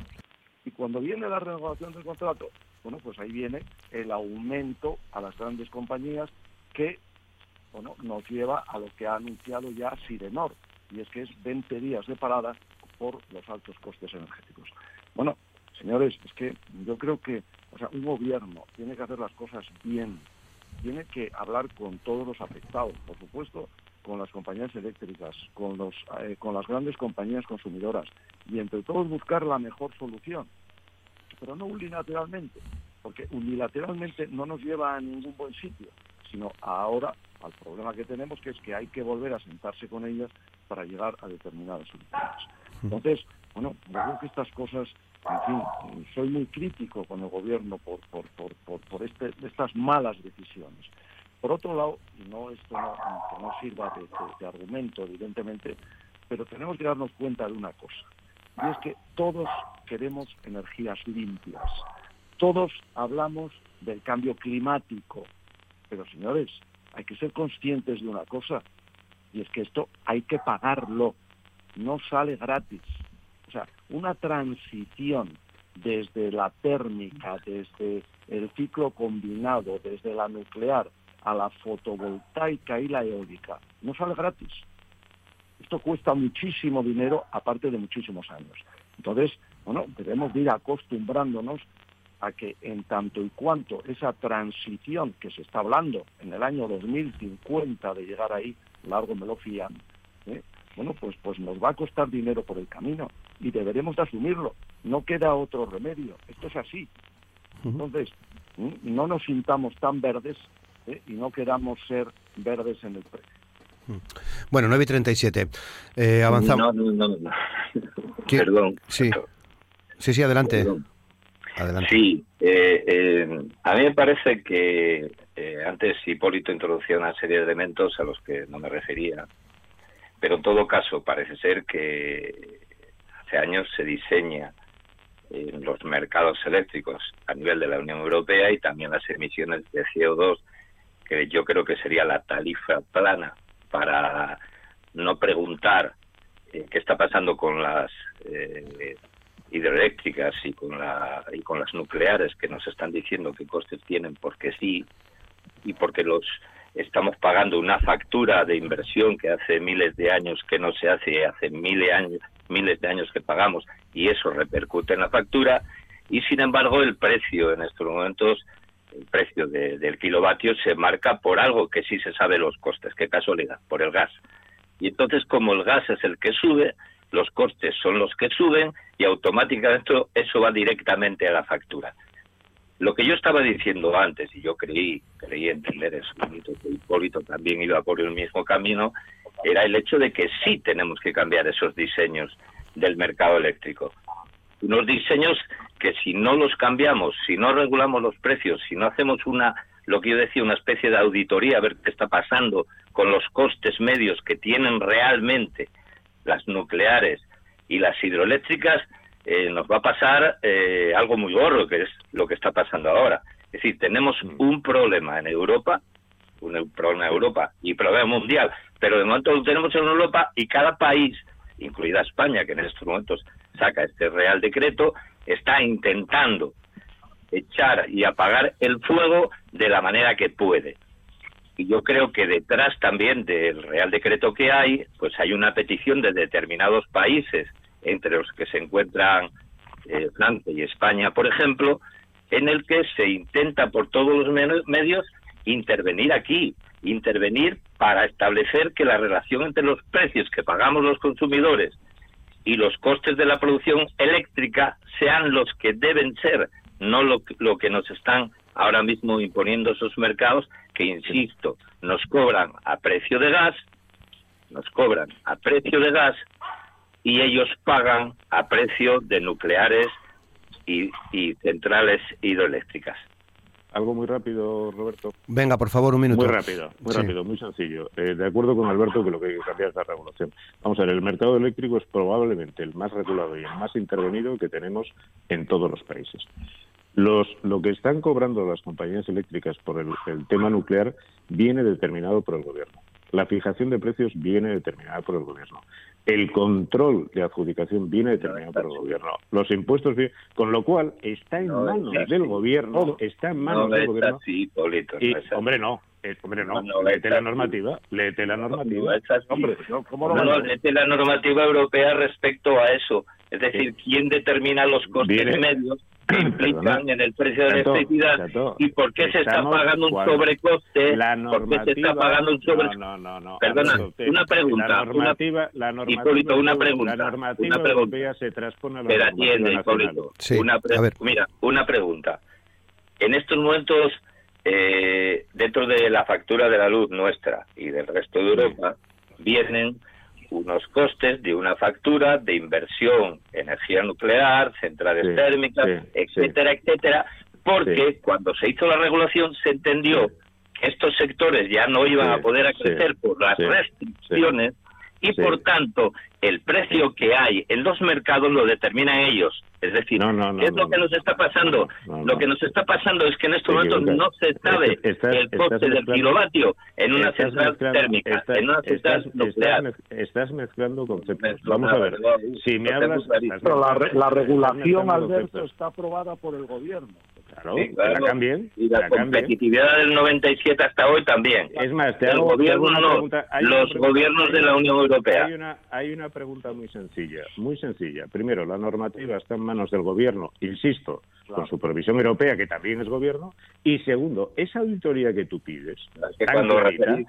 E: Y cuando viene la renegociación del contrato, bueno, pues ahí viene el aumento a las grandes compañías que bueno, nos lleva a lo que ha anunciado ya Sidenor, y es que es 20 días de parada por los altos costes energéticos. Bueno, señores, es que yo creo que o sea, un gobierno tiene que hacer las cosas bien, tiene que hablar con todos los afectados, por supuesto, con las compañías eléctricas, con, los, eh, con las grandes compañías consumidoras, y entre todos buscar la mejor solución pero no unilateralmente, porque unilateralmente no nos lleva a ningún buen sitio, sino ahora al problema que tenemos, que es que hay que volver a sentarse con ellas para llegar a determinadas soluciones. Entonces, bueno, yo creo que estas cosas, en fin, soy muy crítico con el gobierno por, por, por, por, este, estas malas decisiones. Por otro lado, y no esto no, que no sirva de argumento, evidentemente, pero tenemos que darnos cuenta de una cosa y es que todos queremos energías limpias. Todos hablamos del cambio climático, pero señores, hay que ser conscientes de una cosa, y es que esto hay que pagarlo, no sale gratis. O sea, una transición desde la térmica, desde el ciclo combinado, desde la nuclear a la fotovoltaica y la eólica, no sale gratis. Esto cuesta muchísimo dinero, aparte de muchísimos años. Entonces, bueno, debemos ir acostumbrándonos a que en tanto y cuanto esa transición que se está hablando en el año 2050 de llegar ahí, largo me lo fían, ¿eh? bueno, pues, pues nos va a costar dinero por el camino y deberemos de asumirlo. No queda otro remedio. Esto es así. Entonces, no nos sintamos tan verdes ¿eh? y no queramos ser verdes en el precio.
B: Bueno, 9 y 37. Eh, avanzamos.
C: No, no, no. no. Perdón.
B: Sí. Sí, sí, adelante.
C: adelante. Sí, eh, eh, a mí me parece que eh, antes Hipólito introducía una serie de elementos a los que no me refería, pero en todo caso parece ser que hace años se diseña en los mercados eléctricos a nivel de la Unión Europea y también las emisiones de CO2, que yo creo que sería la tarifa plana para no preguntar eh, qué está pasando con las eh, hidroeléctricas y con la y con las nucleares que nos están diciendo qué costes tienen porque sí y porque los estamos pagando una factura de inversión que hace miles de años que no se hace hace miles miles de años que pagamos y eso repercute en la factura y sin embargo el precio en estos momentos el precio del kilovatio se marca por algo que sí se sabe los costes, qué casualidad, por el gas. Y entonces como el gas es el que sube, los costes son los que suben y automáticamente eso va directamente a la factura. Lo que yo estaba diciendo antes, y yo creí, creí entender eso, que Hipólito también iba por el mismo camino, era el hecho de que sí tenemos que cambiar esos diseños del mercado eléctrico. Unos diseños que si no los cambiamos, si no regulamos los precios, si no hacemos una, lo que yo decía, una especie de auditoría, a ver qué está pasando con los costes medios que tienen realmente las nucleares y las hidroeléctricas, eh, nos va a pasar eh, algo muy gordo, que es lo que está pasando ahora. Es decir, tenemos un problema en Europa, un problema en Europa y problema mundial, pero de momento lo tenemos en Europa y cada país, incluida España, que en estos momentos saca este Real Decreto, está intentando echar y apagar el fuego de la manera que puede. Y yo creo que detrás también del Real Decreto que hay, pues hay una petición de determinados países, entre los que se encuentran eh, Francia y España, por ejemplo, en el que se intenta por todos los medios intervenir aquí, intervenir para establecer que la relación entre los precios que pagamos los consumidores y los costes de la producción eléctrica sean los que deben ser, no lo, lo que nos están ahora mismo imponiendo esos mercados que, insisto, nos cobran a precio de gas, nos cobran a precio de gas y ellos pagan a precio de nucleares y, y centrales hidroeléctricas.
G: Algo muy rápido, Roberto.
B: Venga, por favor, un minuto.
G: Muy rápido, muy rápido, muy sencillo. Eh, de acuerdo con Alberto que lo que hay que cambiar es la regulación. Vamos a ver, el mercado eléctrico es probablemente el más regulado y el más intervenido que tenemos en todos los países. Los, lo que están cobrando las compañías eléctricas por el tema nuclear viene determinado por el gobierno. La fijación de precios viene determinada por el gobierno el control de adjudicación viene determinado por el gobierno. Los impuestos, con lo cual está en manos del gobierno, está en manos del gobierno.
C: Así,
G: y, hombre, no. Eh, hombre, no, léete la normativa, léete la normativa.
C: hombre, ¿cómo no, no, léete la normativa europea respecto a eso. Es decir, ¿quién determina los costes medios que implican en el precio de la electricidad y por qué se está pagando un sobrecoste, por qué se está pagando un sobrecoste.
G: No, no, no,
C: Perdona, una pregunta.
G: La normativa,
C: una, la normativa, una pregunta.
G: La normativa
C: una pregunta.
G: europea se transpone a la
C: Pero atiende, Hipólito, una pre Mira, una pregunta. En estos momentos, eh, dentro de la factura de la luz nuestra y del resto de Europa, vienen unos costes de una factura de inversión, energía nuclear, centrales térmicas, etcétera, etcétera, porque cuando se hizo la regulación se entendió que estos sectores ya no iban a poder crecer por las restricciones y por tanto el precio que hay en los mercados lo determinan ellos. Es decir, ¿qué es lo que nos está pasando? Lo que nos está pasando es que en estos momentos no se sabe el coste del kilovatio en una central térmica, en una central nuclear.
D: Estás, mezclando conceptos. Vamos a ver, si me hablas...
F: la, regulación, Alberto, está aprobada por el gobierno.
D: Claro, la cambien.
C: Y la, competitividad del 97 hasta hoy también.
D: Es más, te hago,
C: una pregunta. los gobiernos de la Unión Europea.
D: Hay una, hay una pregunta muy sencilla, muy sencilla. Primero, la normativa está en manos del gobierno, insisto, con supervisión europea, que también es gobierno. Y segundo, esa auditoría que tú pides,
C: que cuando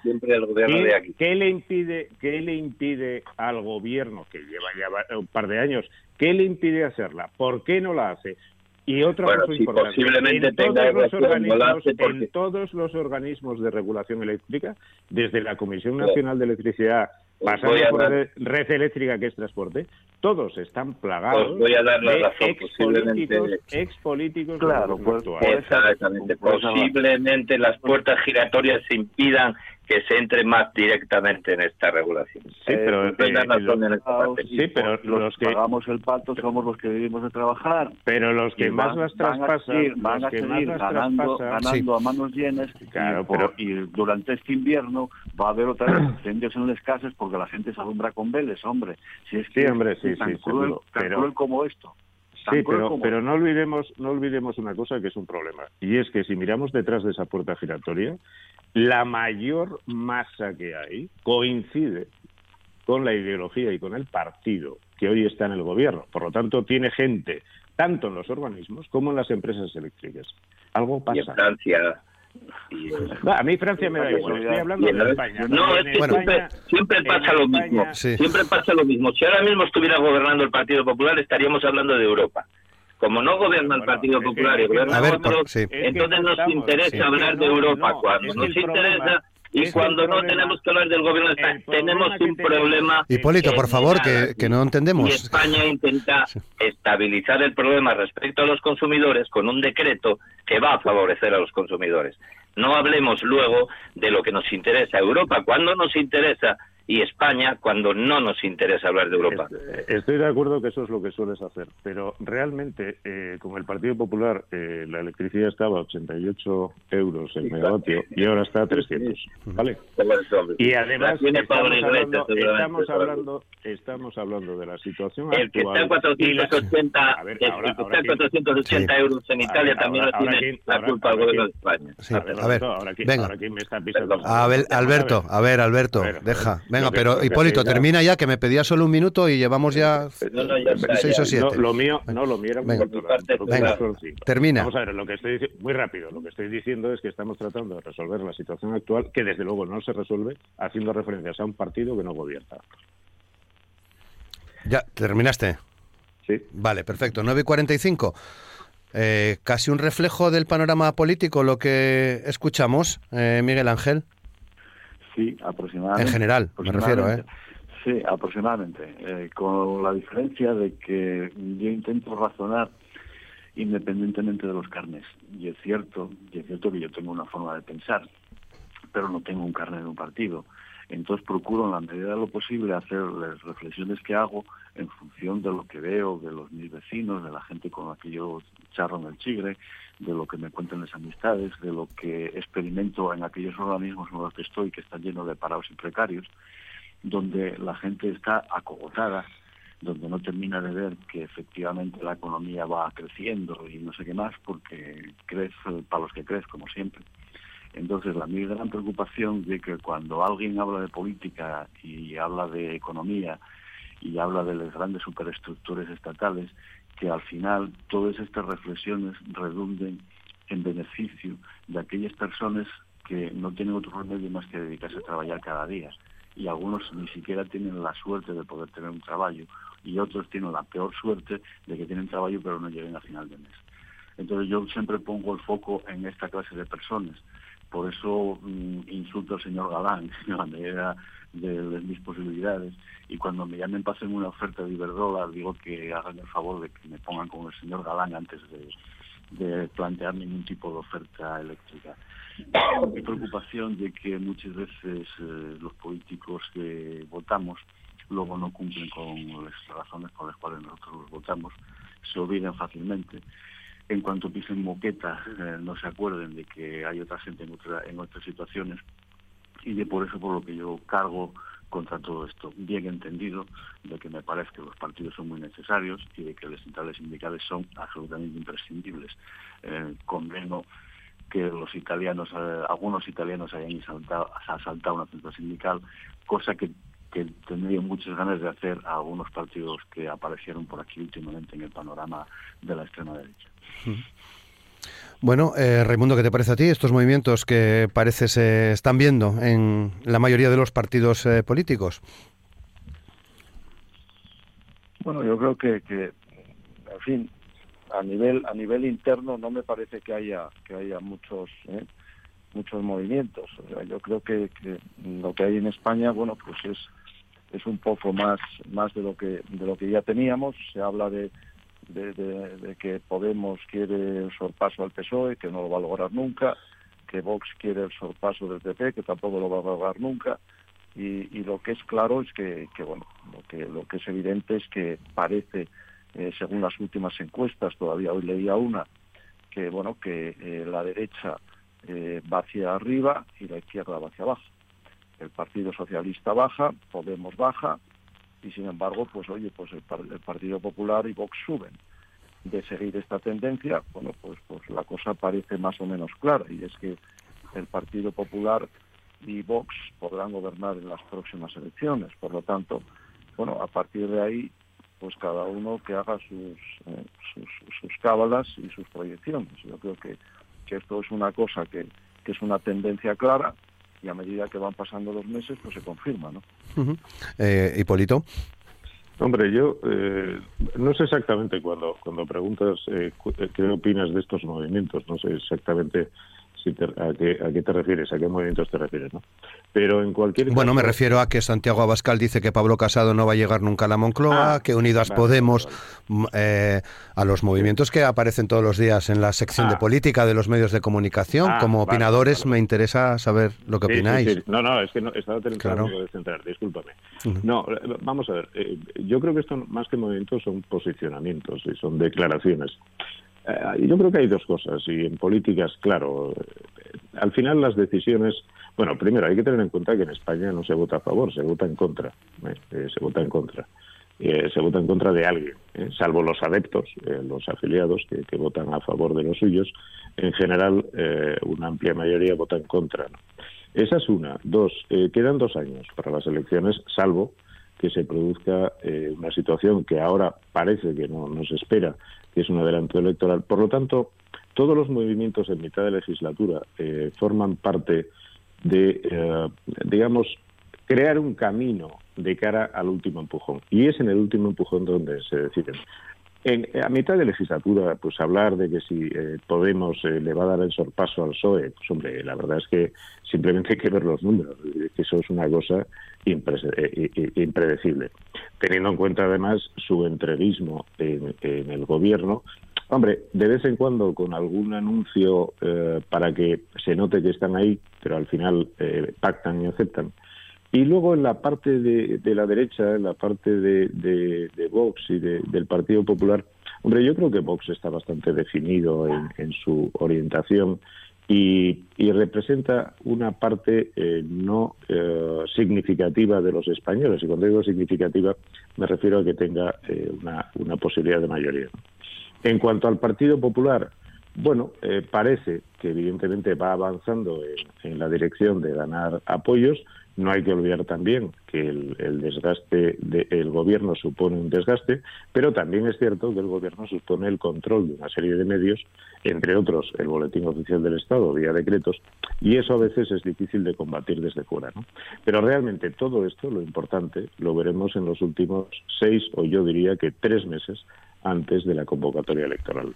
C: siempre el gobierno
D: ¿qué,
C: de aquí.
D: ¿qué le, impide, ¿qué le impide al gobierno, que lleva ya un par de años, qué le impide hacerla? ¿Por qué no la hace? Y otra cosa importante,
C: posiblemente
D: en, todos los organismos, en todos los organismos de regulación eléctrica, desde la Comisión Nacional de Electricidad, pasando por red, eléctrica que es transporte, todos están plagados
C: voy a dar la
D: de
C: razón,
D: expolíticos, expolíticos
F: claro, pues,
C: exactamente. Posiblemente las puertas giratorias impidan que se entre más directamente en esta regulación.
D: Sí, pero,
C: eh, eh,
D: sí, pero los, que
F: pagamos el pato somos los que vivimos de trabajar.
D: Pero los que más las traspasan,
F: van a seguir, ganando, ganando a manos llenas.
D: Claro,
F: y,
D: pero...
F: y durante este invierno va a haber otra vez incendios en las casas porque la gente se alumbra con veles, hombre. Si es que
D: sí, hombre, sí,
F: tan,
D: sí,
F: cruel, tan
D: pero...
F: cruel como esto.
D: Sí, pero, pero no olvidemos no olvidemos una cosa que es un problema y es que si miramos detrás de esa puerta giratoria la mayor masa que hay coincide con la ideología y con el partido que hoy está en el gobierno. Por lo tanto, tiene gente tanto en los organismos como en las empresas eléctricas. Algo pasa.
C: Y en Francia.
D: A mí Francia me da igual, estoy hablando de España.
C: No, es que siempre, pasa lo mismo. Siempre pasa lo mismo. Si ahora mismo estuviera gobernando el Partido Popular, estaríamos hablando de Europa. Como no gobierna el Partido Popular y gobierna otros, entonces nos interesa hablar de Europa. cuando nos interesa y cuando no tenemos que hablar del gobierno de España, tenemos un problema.
B: Hipólito, por favor, que, que, no entendemos.
C: Y España intenta estabilizar el problema respecto a los consumidores con un decreto que va a favorecer a los consumidores. No hablemos luego de lo que nos interesa a Europa. Cuando nos interesa y España cuando no nos interesa hablar de Europa.
D: Estoy de acuerdo que eso es lo que sueles hacer, pero realmente eh, con el Partido Popular eh, la electricidad estaba a 88 euros el megavatio y ahora está a 300, ¿vale? Y además estamos hablando, estamos hablando, estamos hablando de la situación
C: el que está a 480, el que está a 480 euros en Italia también lo tiene la culpa del gobierno de España.
B: a ver, venga. A ver, Alberto, a ver, Alberto, deja. Venga, pero Hipólito, termina ya, que me pedía solo un minuto y llevamos ya seis o siete.
D: No, lo mío, no, lo mío era muy
B: Venga, termina.
D: Vamos a ver, lo que estoy diciendo, muy rápido, lo que estoy diciendo es que estamos tratando de resolver la situación actual, que desde luego no se resuelve haciendo referencias a un partido que no gobierna.
B: Ya, ¿terminaste?
D: Sí.
B: Vale, perfecto. 9 y 45. Eh, casi un reflejo del panorama político lo que escuchamos, eh, Miguel Ángel.
F: Sí, aproximadamente.
B: En general, me refiero, ¿eh?
F: Sí, aproximadamente. Eh, con la diferencia de que yo intento razonar independientemente de los carnes. Y es cierto, y es cierto que yo tengo una forma de pensar, pero no tengo un carnet de un partido. Entonces procuro en la medida de lo posible hacer las reflexiones que hago en función de lo que veo, de los mis vecinos, de la gente con la que yo charro en el chigre, de lo que me cuentan las amistades, de lo que experimento en aquellos organismos en los que estoy, que están llenos de parados y precarios, donde la gente está acogotada, donde no termina de ver que efectivamente la economía va creciendo y no sé qué más, porque crece para los que crece, como siempre. Entonces, la mi gran preocupación de que cuando alguien habla de política y habla de economía y habla de las grandes superestructuras estatales, que al final todas estas reflexiones redunden en beneficio de aquellas personas que no tienen otro remedio más que dedicarse a trabajar cada día. Y algunos ni siquiera tienen la suerte de poder tener un trabajo y otros tienen la peor suerte de que tienen trabajo pero no lleguen a final de mes. Entonces yo siempre pongo el foco en esta clase de personas. Por eso mm, insulto al señor Galán en la medida de, mis posibilidades y cuando me llamen pasen una oferta de Iberdrola digo que hagan el favor de que me pongan con el señor Galán antes de, plantear ningún tipo de oferta eléctrica. mi preocupación de que muchas veces eh, los políticos que votamos luego no cumplen con las razones por las cuales nosotros votamos, se olviden fácilmente. En cuanto pisen moqueta, eh, no se acuerden de que hay otra gente en, otra, en otras situaciones y de por eso por lo que yo cargo contra todo esto, bien entendido de que me parece que los partidos son muy necesarios y de que las centrales sindicales son absolutamente imprescindibles. Eh, condeno que los italianos, eh, algunos italianos hayan asaltado una central sindical, cosa que, que tendría muchas ganas de hacer a algunos partidos que aparecieron por aquí últimamente en el panorama de la extrema derecha.
B: Bueno, eh, Raimundo, ¿qué te parece a ti estos movimientos que parece se están viendo en la mayoría de los partidos eh, políticos?
E: Bueno, yo creo que, que, en fin, a nivel a nivel interno no me parece que haya que haya muchos ¿eh? muchos movimientos. yo creo que, que, lo que hay en España, bueno, pues es es un poco más más de lo que de lo que ya teníamos. Se habla de de, que Podemos quiere el sorpaso al PSOE, que no lo va a lograr nunca, que Vox quiere el sorpaso del PP, que tampoco lo va a lograr nunca. Y, lo que es claro es que, bueno, lo que, lo que es evidente es que parece, eh, según las últimas encuestas, todavía hoy leía una, que bueno, que eh, la derecha eh, va hacia arriba y la izquierda va hacia abajo. El Partido Socialista baja, Podemos baja, y sin embargo, pues oye, pues el, Partido Popular y Vox suben. De seguir esta tendencia, bueno, pues, pues la cosa parece más o menos clara y es que el Partido Popular y Vox podrán gobernar en las próximas elecciones. Por lo tanto, bueno, a partir de ahí, pues cada uno que haga sus, eh, sus, sus, cábalas y sus proyecciones. Yo creo que, que esto es una cosa que, que es una tendencia clara y a medida que van pasando los meses, pues se confirma, ¿no?
B: Eh, Hipólito.
D: Hombre, yo eh, no sé exactamente cuando, cuando preguntas eh, qué opinas de estos movimientos, no sé exactamente a, qué, te refieres, a qué movimientos te refieres, ¿no? Pero en cualquier
B: Bueno, me refiero a que Santiago Abascal dice que Pablo Casado no va a llegar nunca a la Moncloa, ah, que Unidas Podemos, mm, eh, a los movimientos que aparecen todos los días en la sección de ah. política de los medios de comunicación, ah, como opinadores, me interesa saber lo que opináis.
D: No, no, es que no, estaba tratando de centrar, discúlpame. No, vamos a ver, eh, yo creo que esto más que movimientos son posicionamientos y son declaraciones. Eh, yo creo que hay dos cosas y en políticas, claro, eh, al final las decisiones, bueno, primero hay que tener en cuenta que en España no se vota a favor, se vota en contra, eh, se vota en contra. se vota en contra de alguien, salvo los adeptos, los afiliados que, votan a favor de los suyos. En general, una amplia mayoría vota en contra. Esa es una. Dos, quedan dos años para las elecciones, salvo que se produzca una situación que ahora parece que no nos espera, que es un adelanto electoral. Por lo tanto, todos los movimientos en mitad de legislatura eh, forman parte de, eh, digamos, crear un camino de cara al último empujón. Y es en el último empujón donde se deciden. En, a mitad de legislatura, pues hablar de que si eh, Podemos le va a dar el sorpaso al PSOE, pues hombre, la verdad es que simplemente hay que ver los números, que eso es una cosa impredecible teniendo en cuenta además su entreguismo en, el gobierno. Hombre, de vez en cuando con algún anuncio eh, para que se note que están ahí, pero al final eh, pactan y aceptan. Y luego en la parte de, la derecha, en la parte de, Vox y del Partido Popular, hombre, yo creo que Vox está bastante definido en su orientación y, representa una parte eh, no eh, significativa de los españoles. Y cuando digo significativa me refiero a que tenga eh, una, posibilidad de mayoría. En cuanto al Partido Popular, bueno, parece que evidentemente va avanzando en, la dirección de ganar apoyos, no hay que olvidar también que el, desgaste del gobierno supone un desgaste, pero también es cierto que el gobierno supone el control de una serie de medios, entre otros el Boletín Oficial del Estado vía decretos, y eso a veces es difícil de combatir desde fuera. ¿no? Pero realmente todo esto, lo importante, lo veremos en los últimos seis o yo diría que tres meses antes de la convocatoria electoral.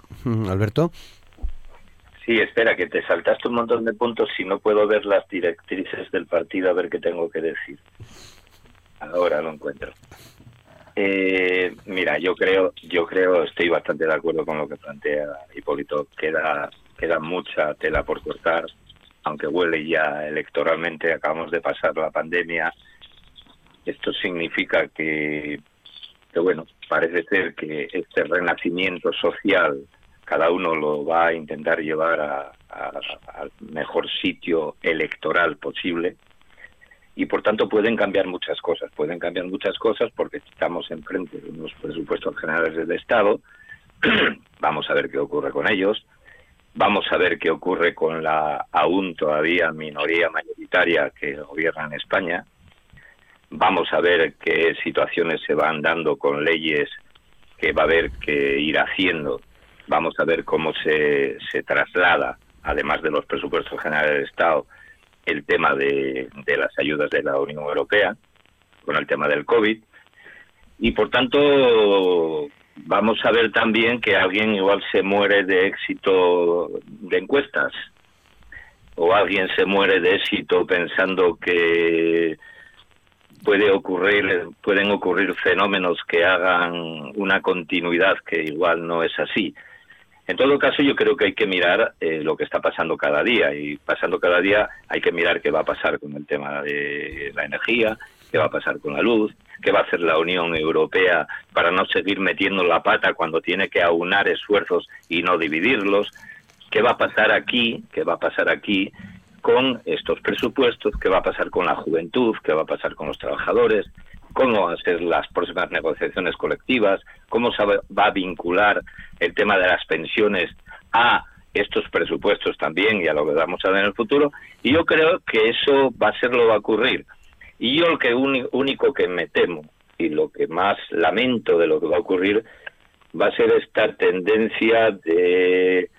B: Alberto.
C: Sí, espera, que te saltaste un montón de puntos si no puedo ver las directrices del partido a ver qué tengo que decir. Ahora lo encuentro. Eh, mira, yo creo, yo creo, estoy bastante de acuerdo con lo que plantea Hipólito. Queda, queda mucha tela por cortar aunque huele ya electoralmente, acabamos de pasar la pandemia. Esto significa que, que bueno, parece ser que este renacimiento social cada uno lo va a intentar llevar al mejor sitio electoral posible y por tanto pueden cambiar muchas cosas. Pueden cambiar muchas cosas porque estamos enfrente de unos presupuestos generales del Estado. Vamos a ver qué ocurre con ellos. Vamos a ver qué ocurre con la aún todavía minoría mayoritaria que gobierna en España. Vamos a ver qué situaciones se van dando con leyes que va a haber que ir haciendo. Vamos a ver cómo se, se traslada, además de los presupuestos generales del Estado, el tema de, de las ayudas de la Unión Europea, con el tema del COVID. Y por tanto, vamos a ver también que alguien igual se muere de éxito de encuestas o alguien se muere de éxito pensando que puede ocurrir pueden ocurrir fenómenos que hagan una continuidad que igual no es así en todo caso, yo creo que hay que mirar eh, lo que está pasando cada día y pasando cada día hay que mirar qué va a pasar con el tema de la energía, qué va a pasar con la luz, qué va a hacer la Unión Europea para no seguir metiendo la pata cuando tiene que aunar esfuerzos y no dividirlos, qué va a pasar aquí, qué va a pasar aquí con estos presupuestos, qué va a pasar con la juventud, qué va a pasar con los trabajadores, cómo van a ser las próximas negociaciones colectivas, cómo se va a vincular el tema de las pensiones a estos presupuestos también y a lo que vamos a ver en el futuro. Y yo creo que eso va a ser lo que va a ocurrir. Y yo lo que único que me temo y lo que más lamento de lo que va a ocurrir va a ser esta tendencia de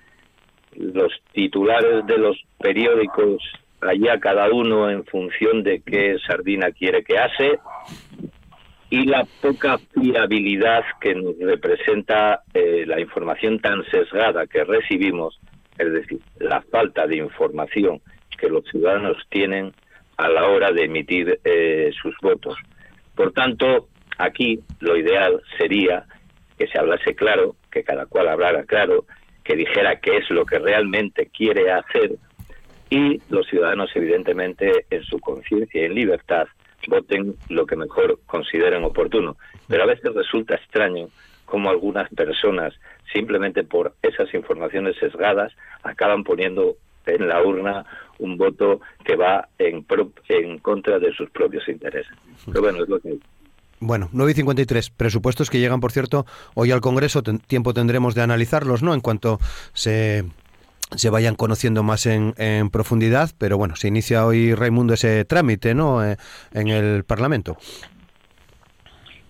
C: los titulares de los periódicos allá cada uno en función de qué sardina quiere que hace y la poca fiabilidad que nos representa eh, la información tan sesgada que recibimos, es decir, la falta de información que los ciudadanos tienen a la hora de emitir eh, sus votos. Por tanto, aquí lo ideal sería que se hablase claro, que cada cual hablara claro, que dijera qué es lo que realmente quiere hacer y los ciudadanos, evidentemente, en su conciencia y en libertad, voten lo que mejor consideren oportuno. Pero a veces resulta extraño cómo algunas personas, simplemente por esas informaciones sesgadas, acaban poniendo en la urna un voto que va en, en contra de sus propios intereses. Pero bueno, es lo que
B: bueno, 9 y 53, presupuestos que llegan, por cierto, hoy al Congreso, tiempo tendremos de analizarlos, ¿no? En cuanto se se vayan conociendo más en, en, profundidad, pero bueno, se inicia hoy, Raimundo, ese trámite, ¿no?, eh, en el Parlamento.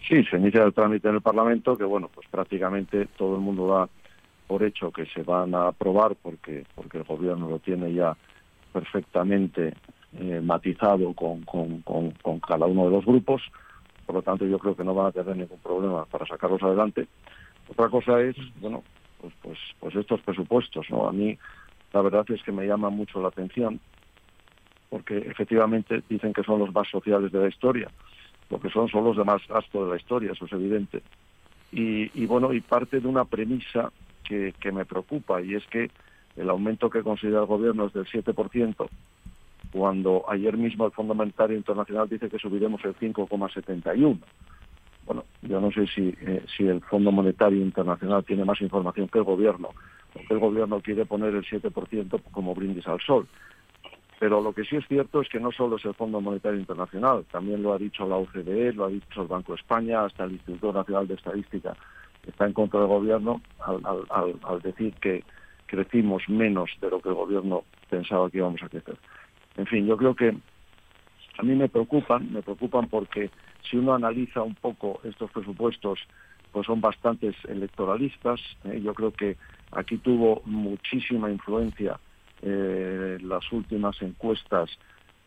E: Sí, se inicia el trámite en el Parlamento, que bueno, pues prácticamente todo el mundo da por hecho que se van a aprobar porque, porque el Gobierno lo tiene ya perfectamente eh, matizado con, con, con, con cada uno de los grupos, por lo tanto yo creo que no van a tener ningún problema para sacarlos adelante. Otra cosa es, bueno, pues, pues, pues estos presupuestos, ¿no? A mí la verdad es que me llama mucho la atención porque efectivamente dicen que son los más sociales de la historia. Lo que son son los de más gasto de la historia, eso es evidente. Y, bueno, y parte de una premisa que, que me preocupa y es que el aumento que considera el gobierno es del 7%, cuando ayer mismo el Fondo Monetario Internacional dice que subiremos el 5,71 bueno, yo no sé si, eh, si el Fondo Monetario Internacional tiene más información que el gobierno, o que el gobierno quiere poner el 7% como brindis al sol. Pero lo que sí es cierto es que no solo es el Fondo Monetario Internacional, también lo ha dicho la OCDE, lo ha dicho el Banco de España, hasta el Instituto Nacional de Estadística está en contra del gobierno al, al, al decir que crecimos menos de lo que el gobierno pensaba que íbamos a crecer. En fin, yo creo que a mí me preocupan, me preocupan porque si uno analiza un poco estos presupuestos, pues son bastantes electoralistas. ¿eh? yo creo que aquí tuvo muchísima influencia eh, las últimas encuestas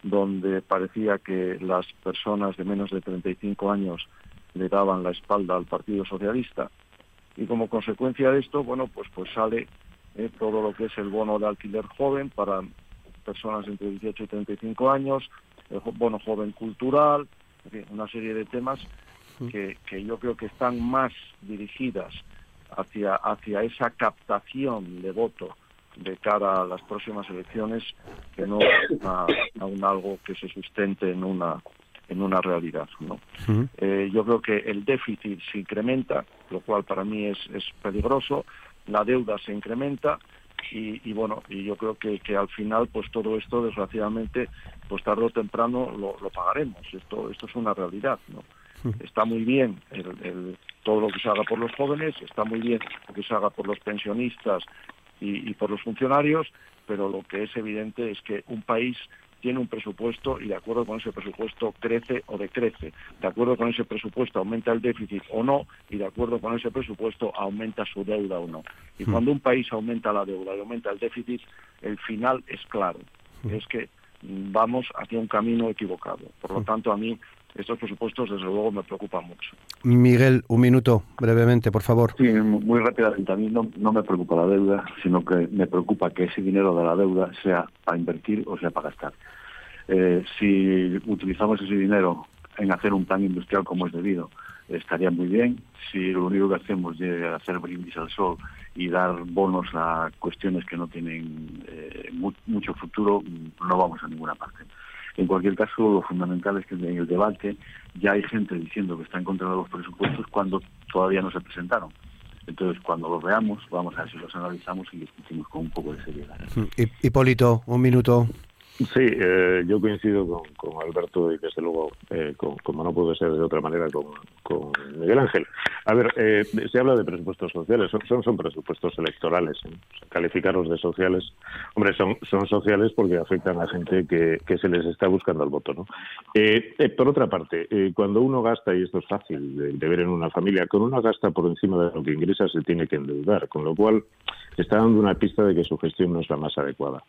E: donde parecía que las personas de menos de 35 años le daban la espalda al Partido Socialista. Y como consecuencia de esto, bueno, pues, pues sale eh, todo lo que es el bono de alquiler joven para personas entre 18 y 35 años, el bono joven cultural, una serie de temas que, que yo creo que están más dirigidas hacia, hacia esa captación de voto de cara a las próximas elecciones que no a, un algo que se sustente en una en una realidad. ¿no? Eh, yo creo que el déficit se incrementa, lo cual para mí es, es peligroso, la deuda se incrementa y, bueno, y yo creo que, que, al final pues todo esto desgraciadamente pues tarde o temprano lo, pagaremos, esto, esto es una realidad. ¿no? Está muy bien el, todo lo que se haga por los jóvenes, está muy bien lo que se haga por los pensionistas y, por los funcionarios, pero lo que es evidente es que un país tiene un presupuesto y de acuerdo con ese presupuesto crece o decrece. De acuerdo con ese presupuesto aumenta el déficit o no y de acuerdo con ese presupuesto aumenta su deuda o no. Y hmm. cuando un país aumenta la deuda y aumenta el déficit, el final es claro. Hmm. Es que vamos hacia un camino equivocado. Por lo hmm. tanto, a mí estos presupuestos desde luego me preocupan mucho.
B: Miguel, un minuto, brevemente, por favor.
F: Sí, muy rápidamente. A mí no, me preocupa la deuda, sino que me preocupa que ese dinero de la deuda sea para invertir o sea para gastar. Eh, si utilizamos ese dinero en hacer un plan industrial como es debido, estaría muy bien. Si lo único que hacemos es hacer brindis al sol y dar bonos a cuestiones que no tienen eh, mucho futuro, no vamos a ninguna parte. En cualquier caso, lo fundamental es que en el debate ya hay gente diciendo que está en contra de los presupuestos cuando todavía no se presentaron. Entonces, cuando los veamos, vamos a ver si los analizamos y discutimos con un poco de seriedad.
B: Hipólito, un minuto.
D: Sí, eh, yo coincido con, con, Alberto y desde luego, eh, como no puede ser de otra manera, con, con Miguel Ángel. A ver, eh, se habla de presupuestos sociales, son, son, presupuestos electorales. Calificarlos de sociales, hombre, son, son sociales porque afectan a gente que, se les está buscando el voto. ¿no? por otra parte, cuando uno gasta, y esto es fácil de, de ver en una familia, cuando uno gasta por encima de lo que ingresa se tiene que endeudar, con lo cual está dando una pista de que su gestión no es la más adecuada.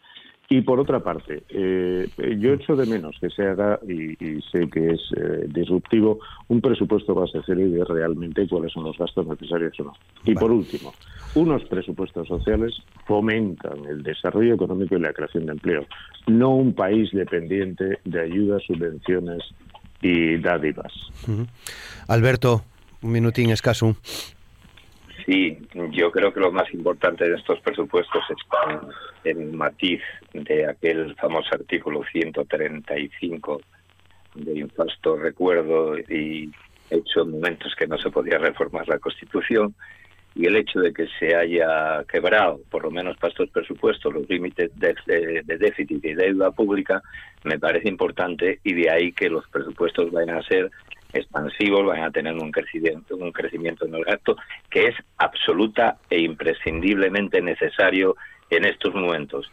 D: Y por otra parte, eh, yo echo de menos que se haga, y, sé que es eh, disruptivo, un presupuesto base cero y de realmente cuáles son los gastos necesarios o no. Y por último, unos presupuestos sociales fomentan el desarrollo económico y la creación de empleo, no un país dependiente de ayudas, subvenciones y dádivas.
B: Alberto, un minutín escaso.
C: Sí, yo creo que lo más importante de estos presupuestos está en el matiz de aquel famoso artículo 135 de infasto recuerdo y hecho en momentos que no se podía reformar la Constitución y el hecho de que se haya quebrado, por lo menos para estos presupuestos, los límites de, de, déficit y deuda pública, me parece importante y de ahí que los presupuestos vayan a ser expansivos, van a tener un crecimiento, un crecimiento en el gasto que es absoluta e imprescindiblemente necesario en estos momentos.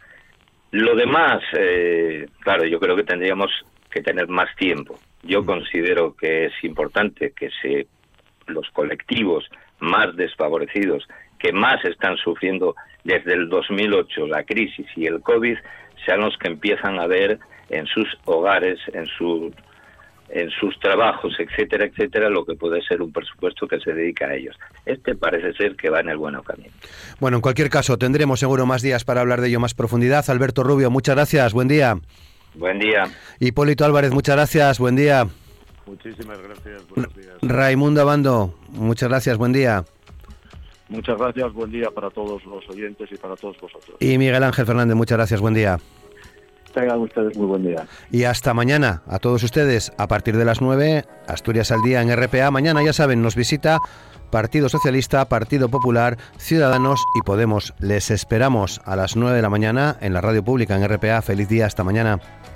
C: Lo demás, eh, claro, yo creo que tendríamos que tener más tiempo. Yo mm. considero que es importante que se, los colectivos más desfavorecidos, que más están sufriendo desde el 2008 la crisis y el COVID, sean los que empiezan a ver en sus hogares, en su en sus trabajos, etcétera, etcétera, lo que puede ser un presupuesto que se dedica a ellos. Este parece ser que va en el buen camino.
B: Bueno, en cualquier caso, tendremos seguro más días para hablar de ello más profundidad. Alberto Rubio, muchas gracias, buen día.
C: Buen día.
B: Hipólito Álvarez, muchas gracias, buen día.
D: Muchísimas gracias, buenos días.
B: Raimundo Abando, muchas gracias, buen día.
E: Muchas gracias, buen día para todos los oyentes y para todos vosotros.
B: Y Miguel Ángel Fernández, muchas gracias, buen día.
F: Tengan ustedes muy buen día.
B: Y hasta mañana a todos ustedes, a partir de las 9, Asturias al día en RPA. Mañana, ya saben, nos visita Partido Socialista, Partido Popular, Ciudadanos y Podemos. Les esperamos a las 9 de la mañana en la radio pública en RPA. Feliz día, hasta mañana.